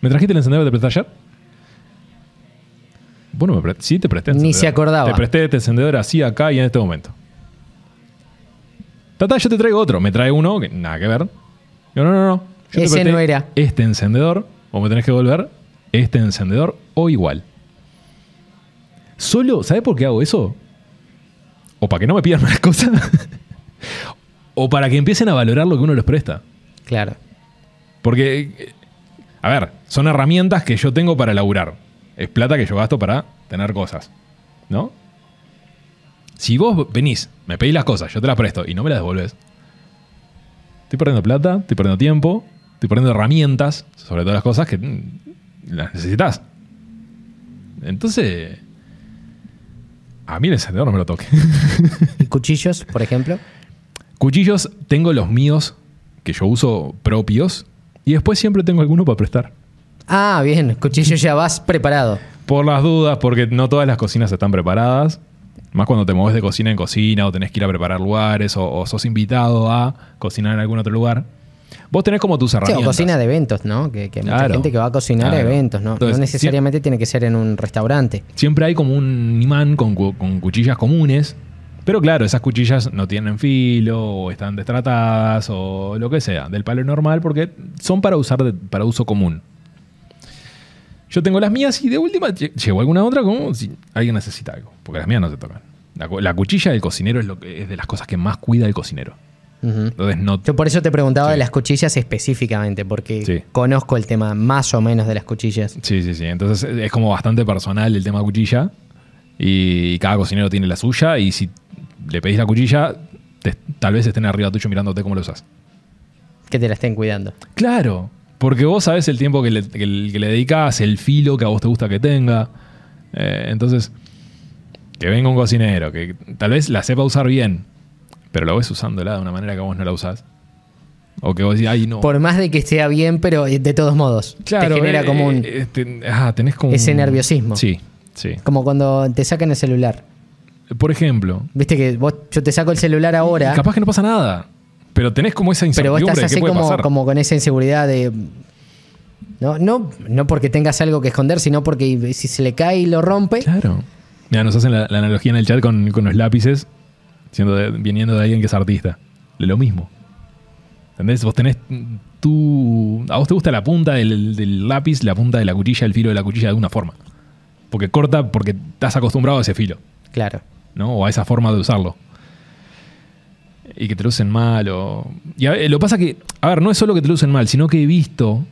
¿Me trajiste el encendedor te presté ayer? Vos no me Sí, te presté Ni se acordaba. Te presté este encendedor así, acá y en este momento. Tata, yo te traigo otro. Me trae uno que nada que ver. Yo, no, no, no. Yo Ese no era. Este encendedor, o me tenés que devolver este encendedor o igual. Solo, ¿sabes por qué hago eso? O para que no me pidan más cosas. o para que empiecen a valorar lo que uno les presta. Claro. Porque, a ver, son herramientas que yo tengo para laburar. Es plata que yo gasto para tener cosas. ¿No? Si vos venís, me pedís las cosas, yo te las presto y no me las devolves. Estoy perdiendo plata, estoy perdiendo tiempo, estoy perdiendo herramientas, sobre todas las cosas que mm, las necesitas. Entonces, a mí el encendedor no me lo toque. ¿Y cuchillos, por ejemplo? Cuchillos, tengo los míos que yo uso propios y después siempre tengo alguno para prestar. Ah, bien. Cuchillos ya vas preparado. Por las dudas, porque no todas las cocinas están preparadas. Más cuando te mueves de cocina en cocina o tenés que ir a preparar lugares o, o sos invitado a cocinar en algún otro lugar. Vos tenés como tus Sí, herramientas. o cocina de eventos, ¿no? Que, que mucha gente que va a cocinar Claro. eventos, ¿no? Entonces, no necesariamente tiene que ser en un restaurante. Siempre hay como un imán con, con cuchillas comunes. Pero claro, esas cuchillas no tienen filo, o están destratadas, o lo que sea, del palo normal, porque son para usar de- para uso común. Yo tengo las mías y de última lle- llevo alguna otra como si alguien necesita algo. Porque las mías no se tocan. La, la cuchilla del cocinero es, lo que, es de las cosas que más cuida el cocinero. Entonces no. Yo por eso te preguntaba Sí. de las cuchillas específicamente, porque Sí. conozco el tema más o menos de las cuchillas. Sí, sí, sí. Entonces es como bastante personal el tema cuchilla. Y cada cocinero tiene la suya. Y si le pedís la cuchilla, te- tal vez estén arriba tuyo mirándote cómo lo usas. Que te la estén cuidando. Claro. Porque vos sabés el tiempo que le, que le- dedicás, el filo que a vos te gusta que tenga. Eh, entonces, que venga un cocinero que tal vez la sepa usar bien, pero lo ves usándola de una manera que vos no la usás. O que vos decís, ay, no. Por más de que esté bien, pero eh, de todos modos. claro, te genera eh, como un. eh, ah, tenés como Ese un- nerviosismo. Sí, sí. Como cuando te sacan el celular. Por ejemplo, Viste que vos, yo te saco el celular ahora, Y capaz que no pasa nada. Pero tenés como esa pero vos estás así puede como, pasar. como con esa inseguridad de. No, no, no porque tengas algo que esconder, sino porque si se le cae y lo rompe. Claro. Mira, nos hacen la, la analogía en el chat con, con los lápices, siendo de- viniendo de alguien que es artista. Lo mismo. ¿Entendés? Vos tenés tu... A vos te gusta la punta del, del lápiz, la punta de la cuchilla, el filo de la cuchilla de alguna forma. Porque corta porque estás acostumbrado a ese filo, Claro. ¿no? O a esa forma de usarlo. Y que te lo usen mal o... Y a ver, lo pasa que... A ver, no es solo que te lo usen mal, sino que he visto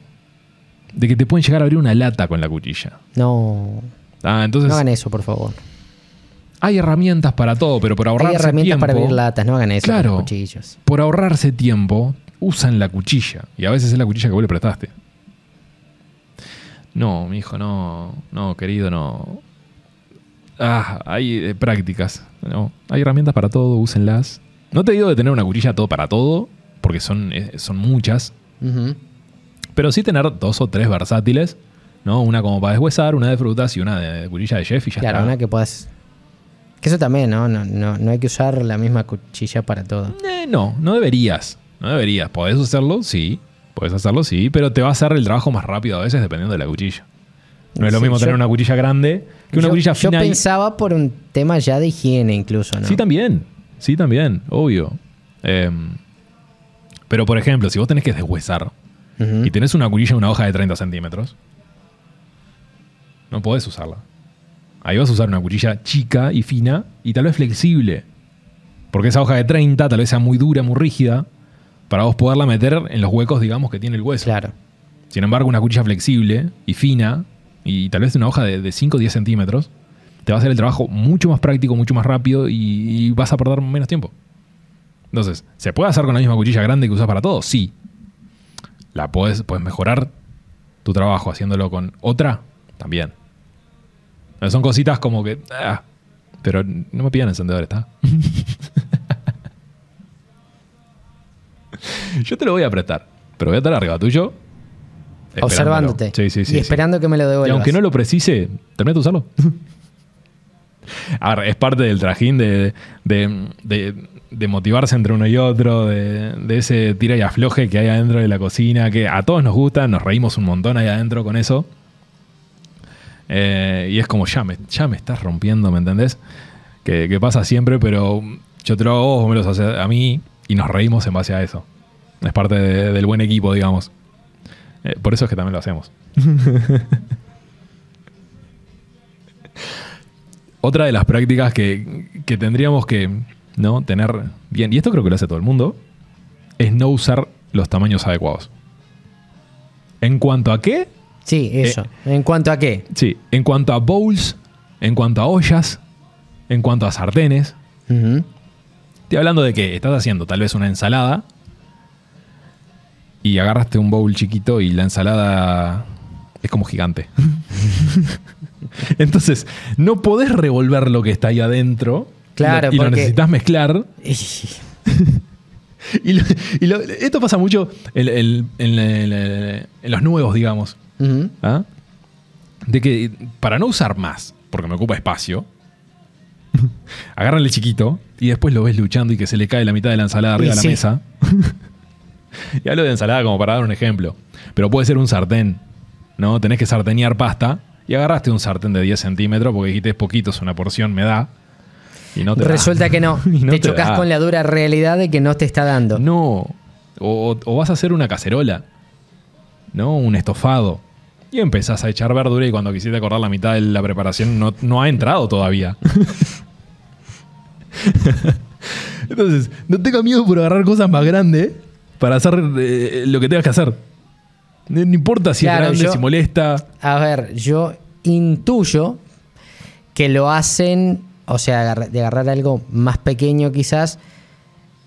de que te pueden llegar a abrir una lata con la cuchilla. No. Ah, entonces... No hagan eso, por favor. Hay herramientas para todo, pero por ahorrarse Hay herramientas tiempo, para abrir latas, no hagan eso con Claro. los cuchillos. por ahorrarse tiempo, usan la cuchilla. Y a veces es la cuchilla que vos le prestaste. No, mi hijo, no. No, querido, no. Ah, hay eh, prácticas. No, hay herramientas para todo, úsenlas. No te digo de tener una cuchilla todo para todo, porque son, eh, son muchas. Pero sí tener dos o tres versátiles, ¿no? Una como para deshuesar, una de frutas y una de, cuchilla de chef y ya Claro, está. una que puedas. Que eso también, ¿no? No, no, no hay que usar la misma cuchilla para todo. Eh, no, no deberías. No deberías. Podés hacerlo, sí. Podés hacerlo, sí. Pero te va a hacer el trabajo más rápido a veces dependiendo de la cuchilla. No es lo Sí, mismo yo- tener una cuchilla grande que una yo, cuchilla yo fina. y- pensaba por un tema ya de higiene incluso, ¿no? Sí, también. Sí, también. Obvio. Em, pero, por ejemplo, si vos tenés que deshuesar y tenés una cuchilla una hoja de 30 centímetros, no podés usarla. Ahí vas a usar una cuchilla chica y fina y tal vez flexible. Porque esa hoja de 30 tal vez sea muy dura, muy rígida, para vos poderla meter en los huecos, digamos, que tiene el hueso. Claro. Sin embargo, una cuchilla flexible y fina, y tal vez una hoja de, de 5 o 10 centímetros, te va a hacer el trabajo mucho más práctico, mucho más rápido y, y vas a perder menos tiempo. Entonces, ¿se puede hacer con la misma cuchilla grande que usas para todo? Sí. ¿La puedes, puedes mejorar tu trabajo haciéndolo con otra? También. Son cositas como que... ah, pero no me pidan encendedor, ¿está? Yo te lo voy a prestar, pero voy a estar arriba tuyo. Observándote. Sí, sí, sí. y esperando que me lo Y devuelvas. aunque no lo precise, termina de usarlo. A ver, es parte del trajín de, de- de- de motivarse entre uno y otro, de, de ese tira y afloje que hay adentro de la cocina, que a todos nos gusta, nos reímos un montón ahí adentro con eso. Eh, y es como, ya me, ya me estás rompiendo, ¿me entendés? Que, que pasa siempre, pero yo te lo hago a vos, vos me lo haces a mí, y nos reímos en base a eso. Es parte de- del buen equipo, digamos. Eh, por eso es que también lo hacemos. Otra de las prácticas que, que tendríamos que ¿no? tener bien, y esto creo que lo hace todo el mundo, es no usar los tamaños adecuados. ¿En cuanto a qué? Sí, eso. ¿En cuanto a qué? Sí, en cuanto a bowls, en cuanto a ollas, en cuanto a sartenes. Ujú. Estoy hablando de que estás haciendo tal vez una ensalada y agarraste un bowl chiquito y la ensalada es como gigante. Entonces, no podés revolver lo que está ahí adentro. Claro, y lo porque- necesitas mezclar. Y- lo- y lo- esto pasa mucho en, en- en- en- en los nuevos, digamos. ¿Ah? De que para no usar más, porque me ocupa espacio, agarran el chiquito y después lo ves luchando y que se le cae la mitad de la ensalada arriba de la mesa. y hablo de ensalada como para dar un ejemplo. Pero puede ser un sartén, ¿no? Tenés que sartenear pasta y agarraste un sartén de 10 centímetros porque dijiste es poquito, es una porción, me da. Y no te da. Resulta que no. Te te chocas da. con la dura realidad de que no te está dando. No. O, o vas a hacer una cacerola, ¿no? Un estofado. Y empezás a echar verdura y cuando quisiste acordar la mitad de la preparación no, no ha entrado todavía. Entonces, no tengas miedo por agarrar cosas más grandes para hacer eh, lo que tengas que hacer. No, no importa si Claro, es grande, yo- si molesta. A ver, yo intuyo que lo hacen, o sea, de agarrar algo más pequeño quizás,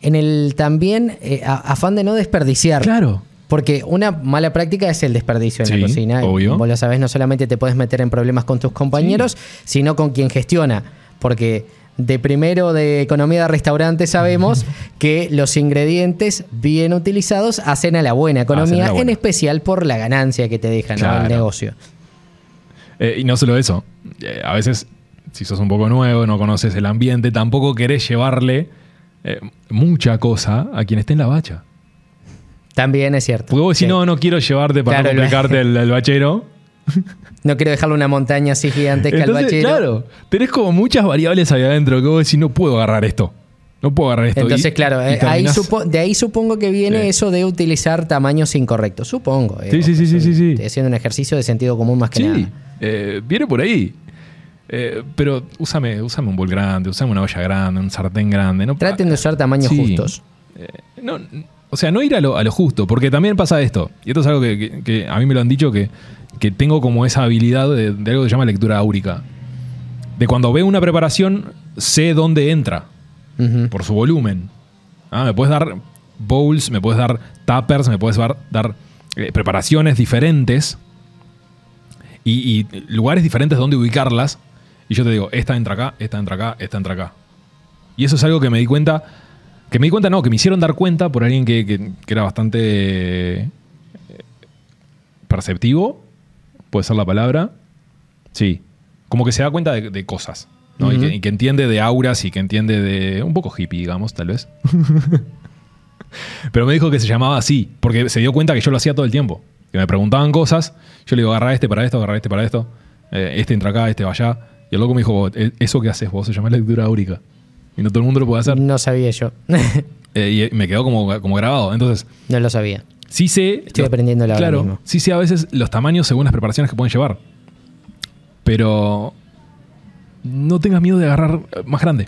en el también eh, a- afán de no desperdiciar. Claro. Porque una mala práctica es el desperdicio en Sí, la cocina. obvio. Vos lo sabés, no solamente te puedes meter en problemas con tus compañeros, sino con quien gestiona. Porque de primero de economía de restaurante sabemos que los ingredientes bien utilizados hacen a la buena economía, la buena. en especial por la ganancia que te deja ¿no? el Claro. negocio. Eh, y no solo eso. Eh, a veces, si sos un poco nuevo, no conoces el ambiente, tampoco querés llevarle eh, mucha cosa a quien esté en la bacha. También es cierto. Porque vos Sí. si no, no quiero llevarte para Claro, no el- complicarte el, el bachero. No quiero dejarle una montaña así gigantesca al bachero. claro, tenés como muchas variables ahí adentro que vos decís, no puedo agarrar esto. No puedo agarrar esto. Entonces, Y- claro, y eh, ahí de ahí supongo que viene Sí. eso de utilizar tamaños incorrectos. Supongo. eh, Sí, sí, sí, sí, sí, sí. Estoy haciendo un ejercicio de sentido común más que Sí, nada. eh, viene por ahí. Eh, pero úsame, úsame un bol grande, úsame una olla grande, un sartén grande. No, Traten de usar tamaños Sí. justos. Eh, no, o sea, no ir a lo, a lo justo, porque también pasa esto, y esto es algo que, que- que a mí me lo han dicho, que, que tengo como esa habilidad de, de algo que se llama lectura áurica. De cuando veo una preparación, sé dónde entra, por su volumen. Ah, me puedes dar bowls, me puedes dar tuppers, me puedes dar, dar, eh, preparaciones diferentes y, y lugares diferentes donde ubicarlas. Y yo te digo, esta entra acá, esta entra acá, esta entra acá. Y eso es algo que me di cuenta, que me di cuenta, no, que me hicieron dar cuenta por alguien que, que- que era bastante eh, perceptivo, puede ser la palabra. Sí, como que se da cuenta de, de cosas, ¿no? y, que, y que entiende de auras y que entiende de... Un poco hippie, digamos, tal vez. Pero me dijo que se llamaba así, porque se dio cuenta que yo lo hacía todo el tiempo. Que me preguntaban cosas, yo le digo, agarra este para esto, agarra este para esto, eh, este entra acá, este va allá. Y el loco me dijo, "Eh, eso que haces vos se llama lectura áurica. Y no todo el mundo lo puede hacer. No sabía yo. Eh, y me quedó como, como grabado. Entonces, no lo sabía. sí sé... Estoy los- aprendiéndolo ahora Claro, mismo. sí sé a veces los tamaños según las preparaciones que pueden llevar. Pero no tengas miedo de agarrar eh, más grande.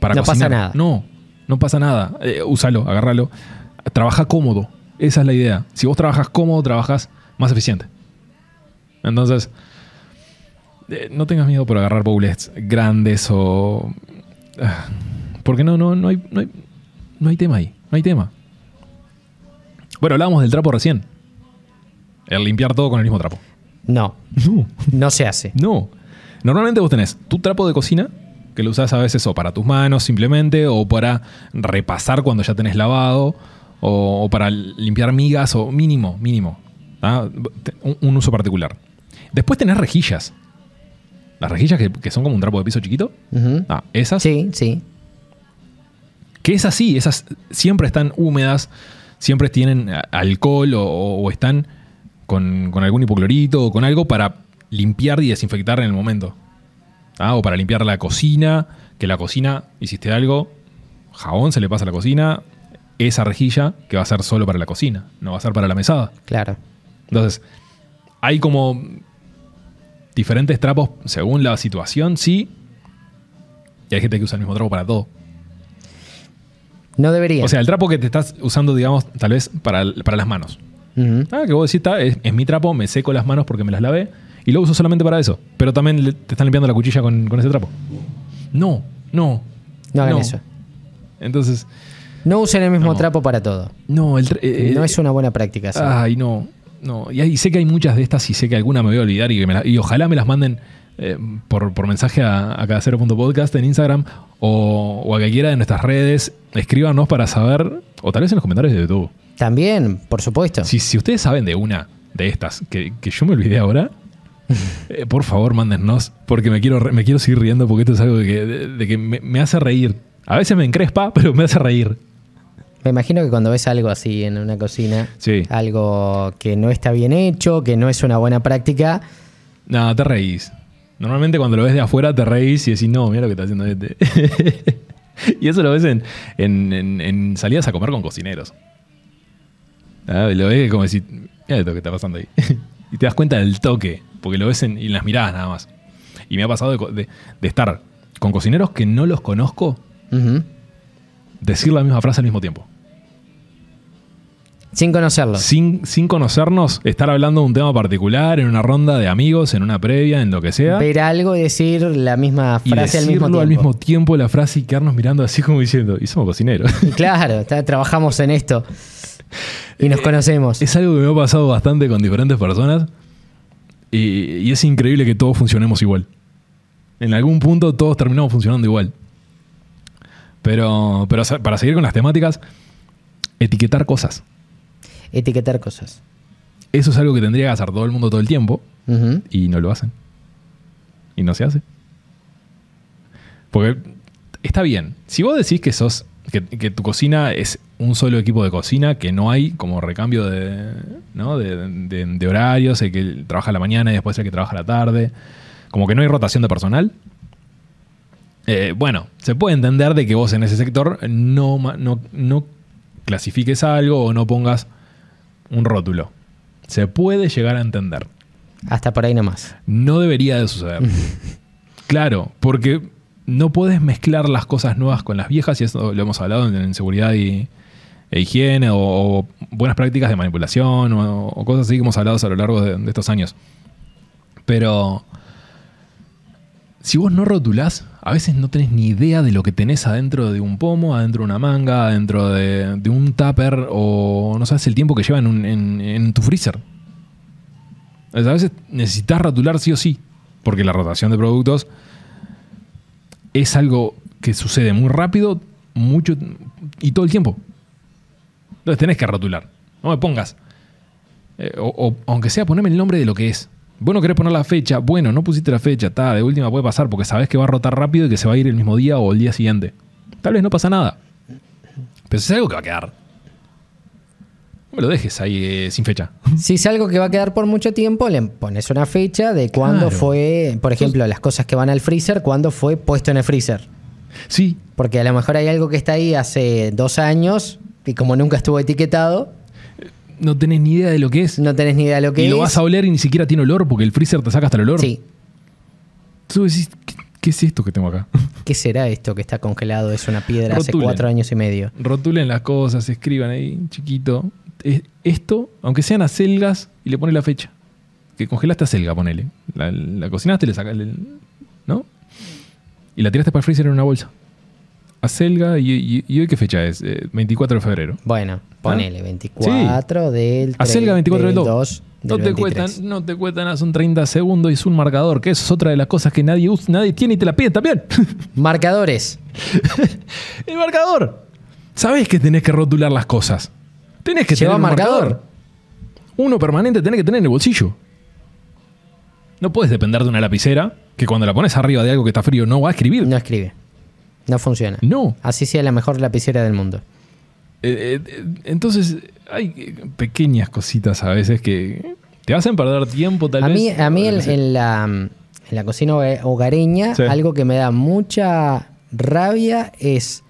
Para No pasa nada. No, no pasa nada. Eh, úsalo, agárralo. Trabaja cómodo. Esa es la idea. Si vos trabajas cómodo, trabajas más eficiente. Entonces, eh, no tengas miedo por agarrar bowls grandes o. Porque no, no, no hay, no hay, no hay tema ahí. No hay tema. Bueno, hablábamos del trapo recién. El limpiar todo con el mismo trapo. No, No, no se hace. no. Normalmente vos tenés tu trapo de cocina, que lo usás a veces o para tus manos simplemente, o para repasar cuando ya tenés lavado, o, o para limpiar migas, o mínimo, mínimo. ¿ah? Un, un uso particular. Después tenés rejillas. Las rejillas que, que son como un trapo de piso chiquito. Ah, esas. Sí, sí. Que es así, esas siempre están húmedas, siempre tienen alcohol o, o están con, con algún hipoclorito o con algo para limpiar y desinfectar en el momento. Ah, o para limpiar la cocina, que la cocina, hiciste algo, jabón se le pasa a la cocina, esa rejilla que va a ser solo para la cocina, no va a ser para la mesada. Claro. Entonces, hay como diferentes trapos según la situación, sí. Y hay gente que usa el mismo trapo para todo. No debería. O sea, el trapo que te estás usando, digamos, tal vez para, para las manos. Ujú. Ah, que vos decís, "Está, es, es mi trapo, me seco las manos porque me las lavé y lo uso solamente para eso. Pero también le- te están limpiando la cuchilla con, con ese trapo. No, no. No hagan eso. Entonces, No usen el mismo No. trapo para todo. no, el eh, no eh, es una buena práctica. sí. Ay, no. No. Y, sé que hay muchas de estas y sé que alguna me voy a olvidar y, que me la- y ojalá me las manden eh, por, por mensaje a, a cadacero.podcast en Instagram o, o a cualquiera de nuestras redes. Escríbanos para saber, o tal vez en los comentarios de YouTube. También, por supuesto. Si, si ustedes saben de una de estas que, que yo me olvidé ahora, eh, por favor mándennos, porque me quiero, me quiero seguir riendo porque esto es algo que, de, de que me, me hace reír. A veces me encrespa, pero me hace reír. Me imagino que cuando ves algo así en una cocina, Sí. algo que no está bien hecho, que no es una buena práctica, No, te reís. Normalmente cuando lo ves de afuera te reís y decís, no, mira lo que está haciendo este. y eso lo ves en, en- en- en salidas a comer con cocineros. Ah, Lo ves como decir, mira esto que está pasando ahí. y te das cuenta del toque, porque lo ves en, en las miradas nada más. Y me ha pasado de, de- de estar con cocineros que no los conozco, decir la misma frase al mismo tiempo. Sin conocerlo. Sin, sin conocernos, estar hablando de un tema particular, en una ronda de amigos, en una previa, en lo que sea. Ver algo y decir la misma y frase al decirlo mismo tiempo. al mismo tiempo la frase y quedarnos mirando así como diciendo, y somos cocineros. Y claro, está- trabajamos en esto y nos conocemos. es algo que me ha pasado bastante con diferentes personas y, y es increíble que todos funcionemos igual. En algún punto todos terminamos funcionando igual. Pero, pero para seguir con las temáticas, etiquetar cosas. Etiquetar cosas. Eso es algo que tendría que hacer todo el mundo todo el tiempo y no lo hacen. Y no se hace. Porque está bien. Si vos decís que sos. Que, que tu cocina es un solo equipo de cocina, que no hay como recambio de, ¿no? de, de- de horarios, el que trabaja a la mañana y después el que trabaja a la tarde. Como que no hay rotación de personal. Eh, bueno, se puede entender de que vos en ese sector no, no, no clasifiques algo o no pongas un rótulo. Se puede llegar a entender. Hasta por ahí nomás. No debería de suceder. claro, porque no puedes mezclar las cosas nuevas con las viejas, y eso lo hemos hablado en, seguridad y, e higiene, o, o buenas prácticas de manipulación, o, o cosas así que hemos hablado a lo largo de, de estos años. Pero si vos no rotulás, a veces no tenés ni idea de lo que tenés adentro de un pomo, adentro de una manga, adentro de, un tupper, o no sabes el tiempo que lleva en, tu freezer. A veces necesitas rotular sí o sí, porque la rotación de productos es algo que sucede muy rápido, mucho y todo el tiempo. Entonces tenés que rotular. No me pongas. eh, o, aunque sea ponerme el nombre de lo que es. Vos no querés poner la fecha. Bueno, no pusiste la fecha. Está, de última puede pasar porque sabés que va a rotar rápido y que se va a ir el mismo día o el día siguiente. Tal vez no pasa nada. Pero es algo que va a quedar. No me lo dejes ahí eh, sin fecha. Si es algo que va a quedar por mucho tiempo, le pones una fecha de cuándo Claro. fue, por ejemplo, las cosas que van al freezer, cuándo fue puesto en el freezer. Sí, Porque a lo mejor hay algo que está ahí hace dos años y como nunca estuvo etiquetado, no tenés ni idea de lo que es. no tenés ni idea de lo que y es. lo vas a oler y ni siquiera tiene olor porque el freezer te saca hasta el olor. Sí. Tú decís, ¿qué, qué es esto que tengo acá? ¿Qué será esto que está congelado? Es una piedra hace cuatro años y medio. Rotulen las cosas, escriban ahí, chiquito. Es- Esto, aunque sean acelgas, y le pones la fecha. Que congelaste acelga, ponele. La, la cocinaste, le sacas el. ¿No? Y la tiraste para el freezer en una bolsa. Acelga, y, y- y hoy qué fecha es? Eh, 24 de febrero. Bueno, ponele 24 del Acelga tre- 24 del 2. 2 No te, 23. cuestan, no te cuestan nada, son 30 segundos y es un marcador, que eso es otra de las cosas que nadie usa, nadie tiene y te la pide también. Marcadores. el marcador. Sabés que tenés que rotular las cosas. Tenés que Lleva tener un marcador. Uno permanente tenés que tener en el bolsillo. No puedes depender de una lapicera que cuando la pones arriba de algo que está frío no va a escribir. No escribe. No funciona. No. Así sea la mejor lapicera del mundo. Eh, eh, entonces, hay eh, pequeñas cositas a veces que te hacen perder tiempo, tal A vez. mí, a mí en, la, en la cocina hoga- hogareña, Sí. algo que me da mucha rabia es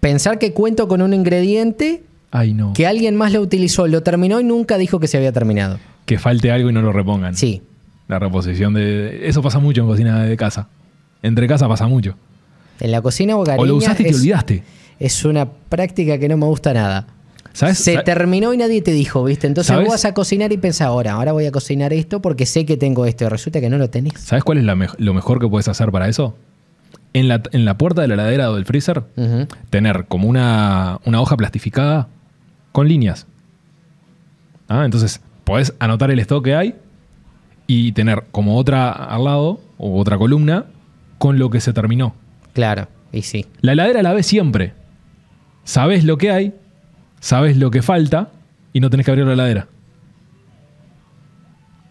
pensar que cuento con un ingrediente Ay, no. que alguien más lo utilizó, lo terminó y nunca dijo que se había terminado. Que falte algo y no lo repongan. Sí. La reposición de. Eso pasa mucho en cocina de casa. Entre casa pasa mucho. En la cocina hogareña O lo usaste y te es, olvidaste. es una práctica que no me gusta nada. ¿Sabes? Se terminó y nadie te dijo, ¿viste? Entonces ¿Sabes? vos vas a cocinar y pensás, ahora, ahora voy a cocinar esto porque sé que tengo esto. Y resulta que no lo tenés. ¿Sabes cuál es la lo mejor que puedes hacer para eso? En la, en la puerta de la heladera o del freezer, tener como una, una hoja plastificada con líneas. Ah, Entonces, podés anotar el stock que hay y tener como otra al lado o otra columna con lo que se terminó. Claro, y sí. La heladera la ves siempre. Sabes lo que hay, sabes lo que falta y no tenés que abrir la heladera.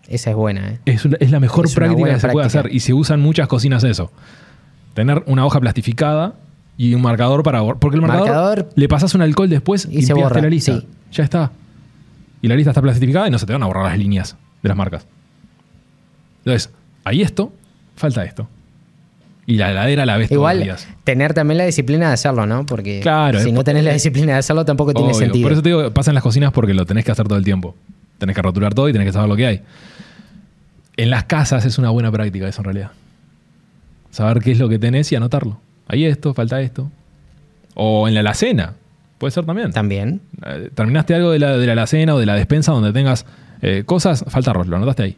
Esa es buena, ¿eh? Es, una- es la mejor Es práctica que se puede hacer y se usan muchas cocinas eso. Tener una hoja plastificada Y un marcador para borrar. Porque el marcador, Marcador. le pasas un alcohol después Y se borra, la lista. sí. Ya está. Y la lista está plastificada y no se te van a borrar las líneas de las marcas. Entonces, hay esto, falta esto. Y la heladera la ves todos los Igual, días. tener también la disciplina de hacerlo, ¿no? Porque Claro, si no tenés la disciplina de hacerlo, tampoco tiene sentido. Por eso te digo, pasa en las cocinas porque lo tenés que hacer todo el tiempo. Tenés que rotular todo y tenés que saber lo que hay. En las casas es una buena práctica eso en realidad. Saber qué es lo que tenés y anotarlo. Hay esto, falta esto. O en la alacena. Puede ser también. También. Eh, Terminaste algo de la, de la alacena o de la despensa donde tengas eh, cosas, falta arroz, lo anotaste ahí.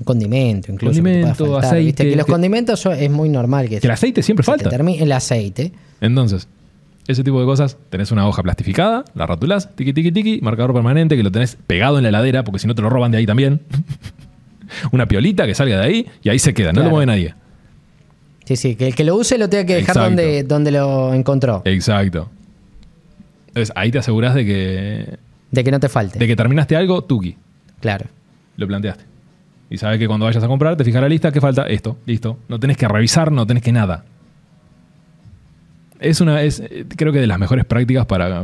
Un condimento, incluso. que Condimento, pueda faltar, aceite, ¿viste? Que los que- condimentos es muy normal que, Que el aceite siempre falta. termine- el aceite. Entonces, ese tipo de cosas, tenés una hoja plastificada, la rotulás, tiqui, tiqui, tiqui, marcador permanente que lo tenés pegado en la heladera, porque si no te lo roban de ahí también. una piolita que salga de ahí y ahí se queda, no Claro. lo mueve nadie. Sí, sí, que el que lo use lo tenga que dejar Exacto. donde, donde lo encontró. Exacto. Entonces, ahí te asegurás de que, De que no te falte. de que terminaste algo, tuki, Claro. lo planteaste. Y sabes que cuando vayas a comprar, te fijas la lista, que falta esto, listo. No tenés que revisar, no tenés que nada. Es una, es, eh, creo que de las mejores prácticas para,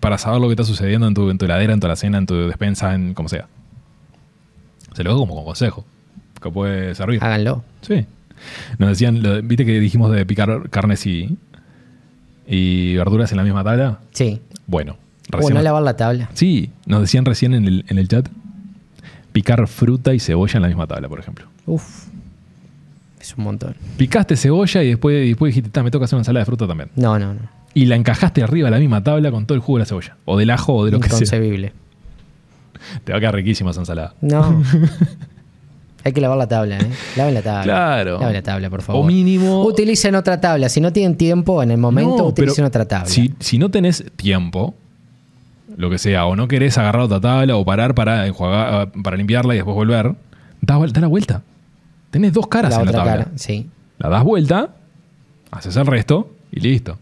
para saber lo que está sucediendo en tu, en tu heladera, en tu alacena, en tu despensa, en como sea. Se lo hago como consejo, que puede servir. Háganlo. Sí. Nos decían, lo- viste que dijimos de picar carnes y, y verduras en la misma tabla. Sí. Bueno, O recién no nos- lavar la tabla. sí, nos decían recién en el, en el chat picar fruta y cebolla en la misma tabla, por ejemplo. Uf. Es un montón. Picaste cebolla y después, después dijiste, "Ta, me toca hacer una ensalada de fruta también. No, no, no. Y la encajaste arriba de la misma tabla con todo el jugo de la cebolla. O del ajo o de lo que sea. Inconcebible. Te va a quedar riquísima esa ensalada. No. Hay que lavar la tabla, ¿eh? Laven la tabla. Claro. Laven la tabla, por favor. O mínimo. Utilicen otra tabla. Si no tienen tiempo en el momento, No, utilicen otra tabla. Si, si no tenés tiempo, lo que sea, o no querés agarrar otra tabla o parar para, enjuagar- para limpiarla y después volver, da, la vuelta. Tenés dos caras la en la tabla. cara, sí. La das vuelta, haces el resto y listo.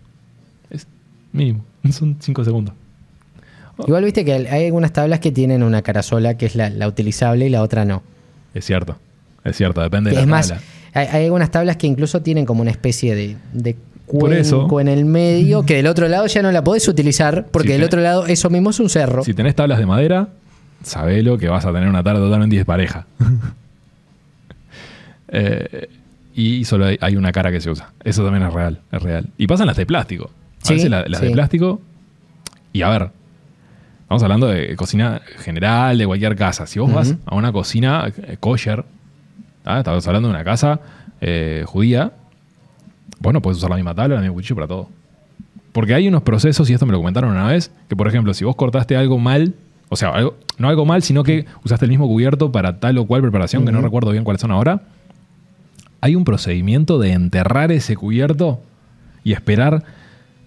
Es mínimo. Son cinco segundos. Igual viste que hay algunas tablas que tienen una cara sola, que es la, la utilizable, y la otra no. Es cierto. Es cierto, depende Que de es la más, tabla. hay, hay algunas tablas que incluso tienen como una especie de, de Por eso- cuenco en el medio, que del otro lado ya no la podés utilizar, porque Si del otro lado eso mismo es un cerro. Si tenés tablas de madera, sabelo que vas a tener una tabla totalmente dispareja. Eh, y solo hay, hay una cara que se usa. Eso también es real, es real. Y pasan las de plástico. A Sí, veces la- las de plástico. Y a ver, estamos hablando de cocina general, de cualquier casa. Si vos vas a una cocina eh, kosher, ¿ah? estamos hablando de una casa eh, judía, vos no podés usar la misma tabla, el mismo cuchillo para todo. Porque hay unos procesos, y esto me lo comentaron una vez, que por ejemplo, si vos cortaste algo mal, o sea, algo- no algo mal, sino que usaste el mismo cubierto para tal o cual preparación, que no recuerdo bien cuáles son ahora, hay un procedimiento de enterrar ese cubierto y esperar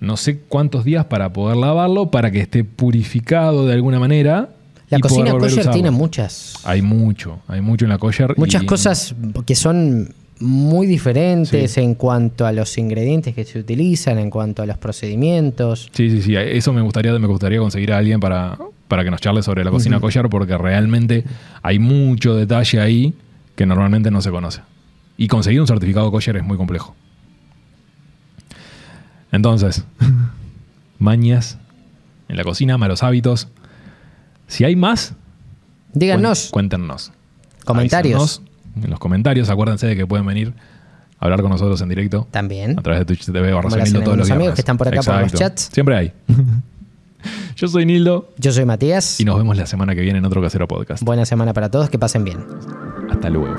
no sé cuántos días para poder lavarlo, para que esté purificado de alguna manera. La cocina kosher tiene muchas, Hay mucho, hay mucho en la kosher. muchas y- cosas que son muy diferentes Sí. en cuanto a los ingredientes que se utilizan, en cuanto a los procedimientos. Sí, sí, sí. Eso me gustaría, me gustaría conseguir a alguien para, para que nos charle sobre la cocina kosher, porque realmente hay mucho detalle ahí que normalmente no se conoce. Y conseguir un certificado kosher es muy complejo. Entonces, mañas en la cocina, malos hábitos. Si hay más, Díganos, cuéntenos. comentarios En los comentarios, acuérdense de que pueden venir a hablar con nosotros en directo también. a través de Twitch TV barra todos los amigos viernes. que están por acá por los chats. Siempre hay. Yo soy Nildo Yo soy Matías. y nos vemos la semana que viene en otro Casero Podcast. Buena semana para todos, que pasen bien. Hasta luego.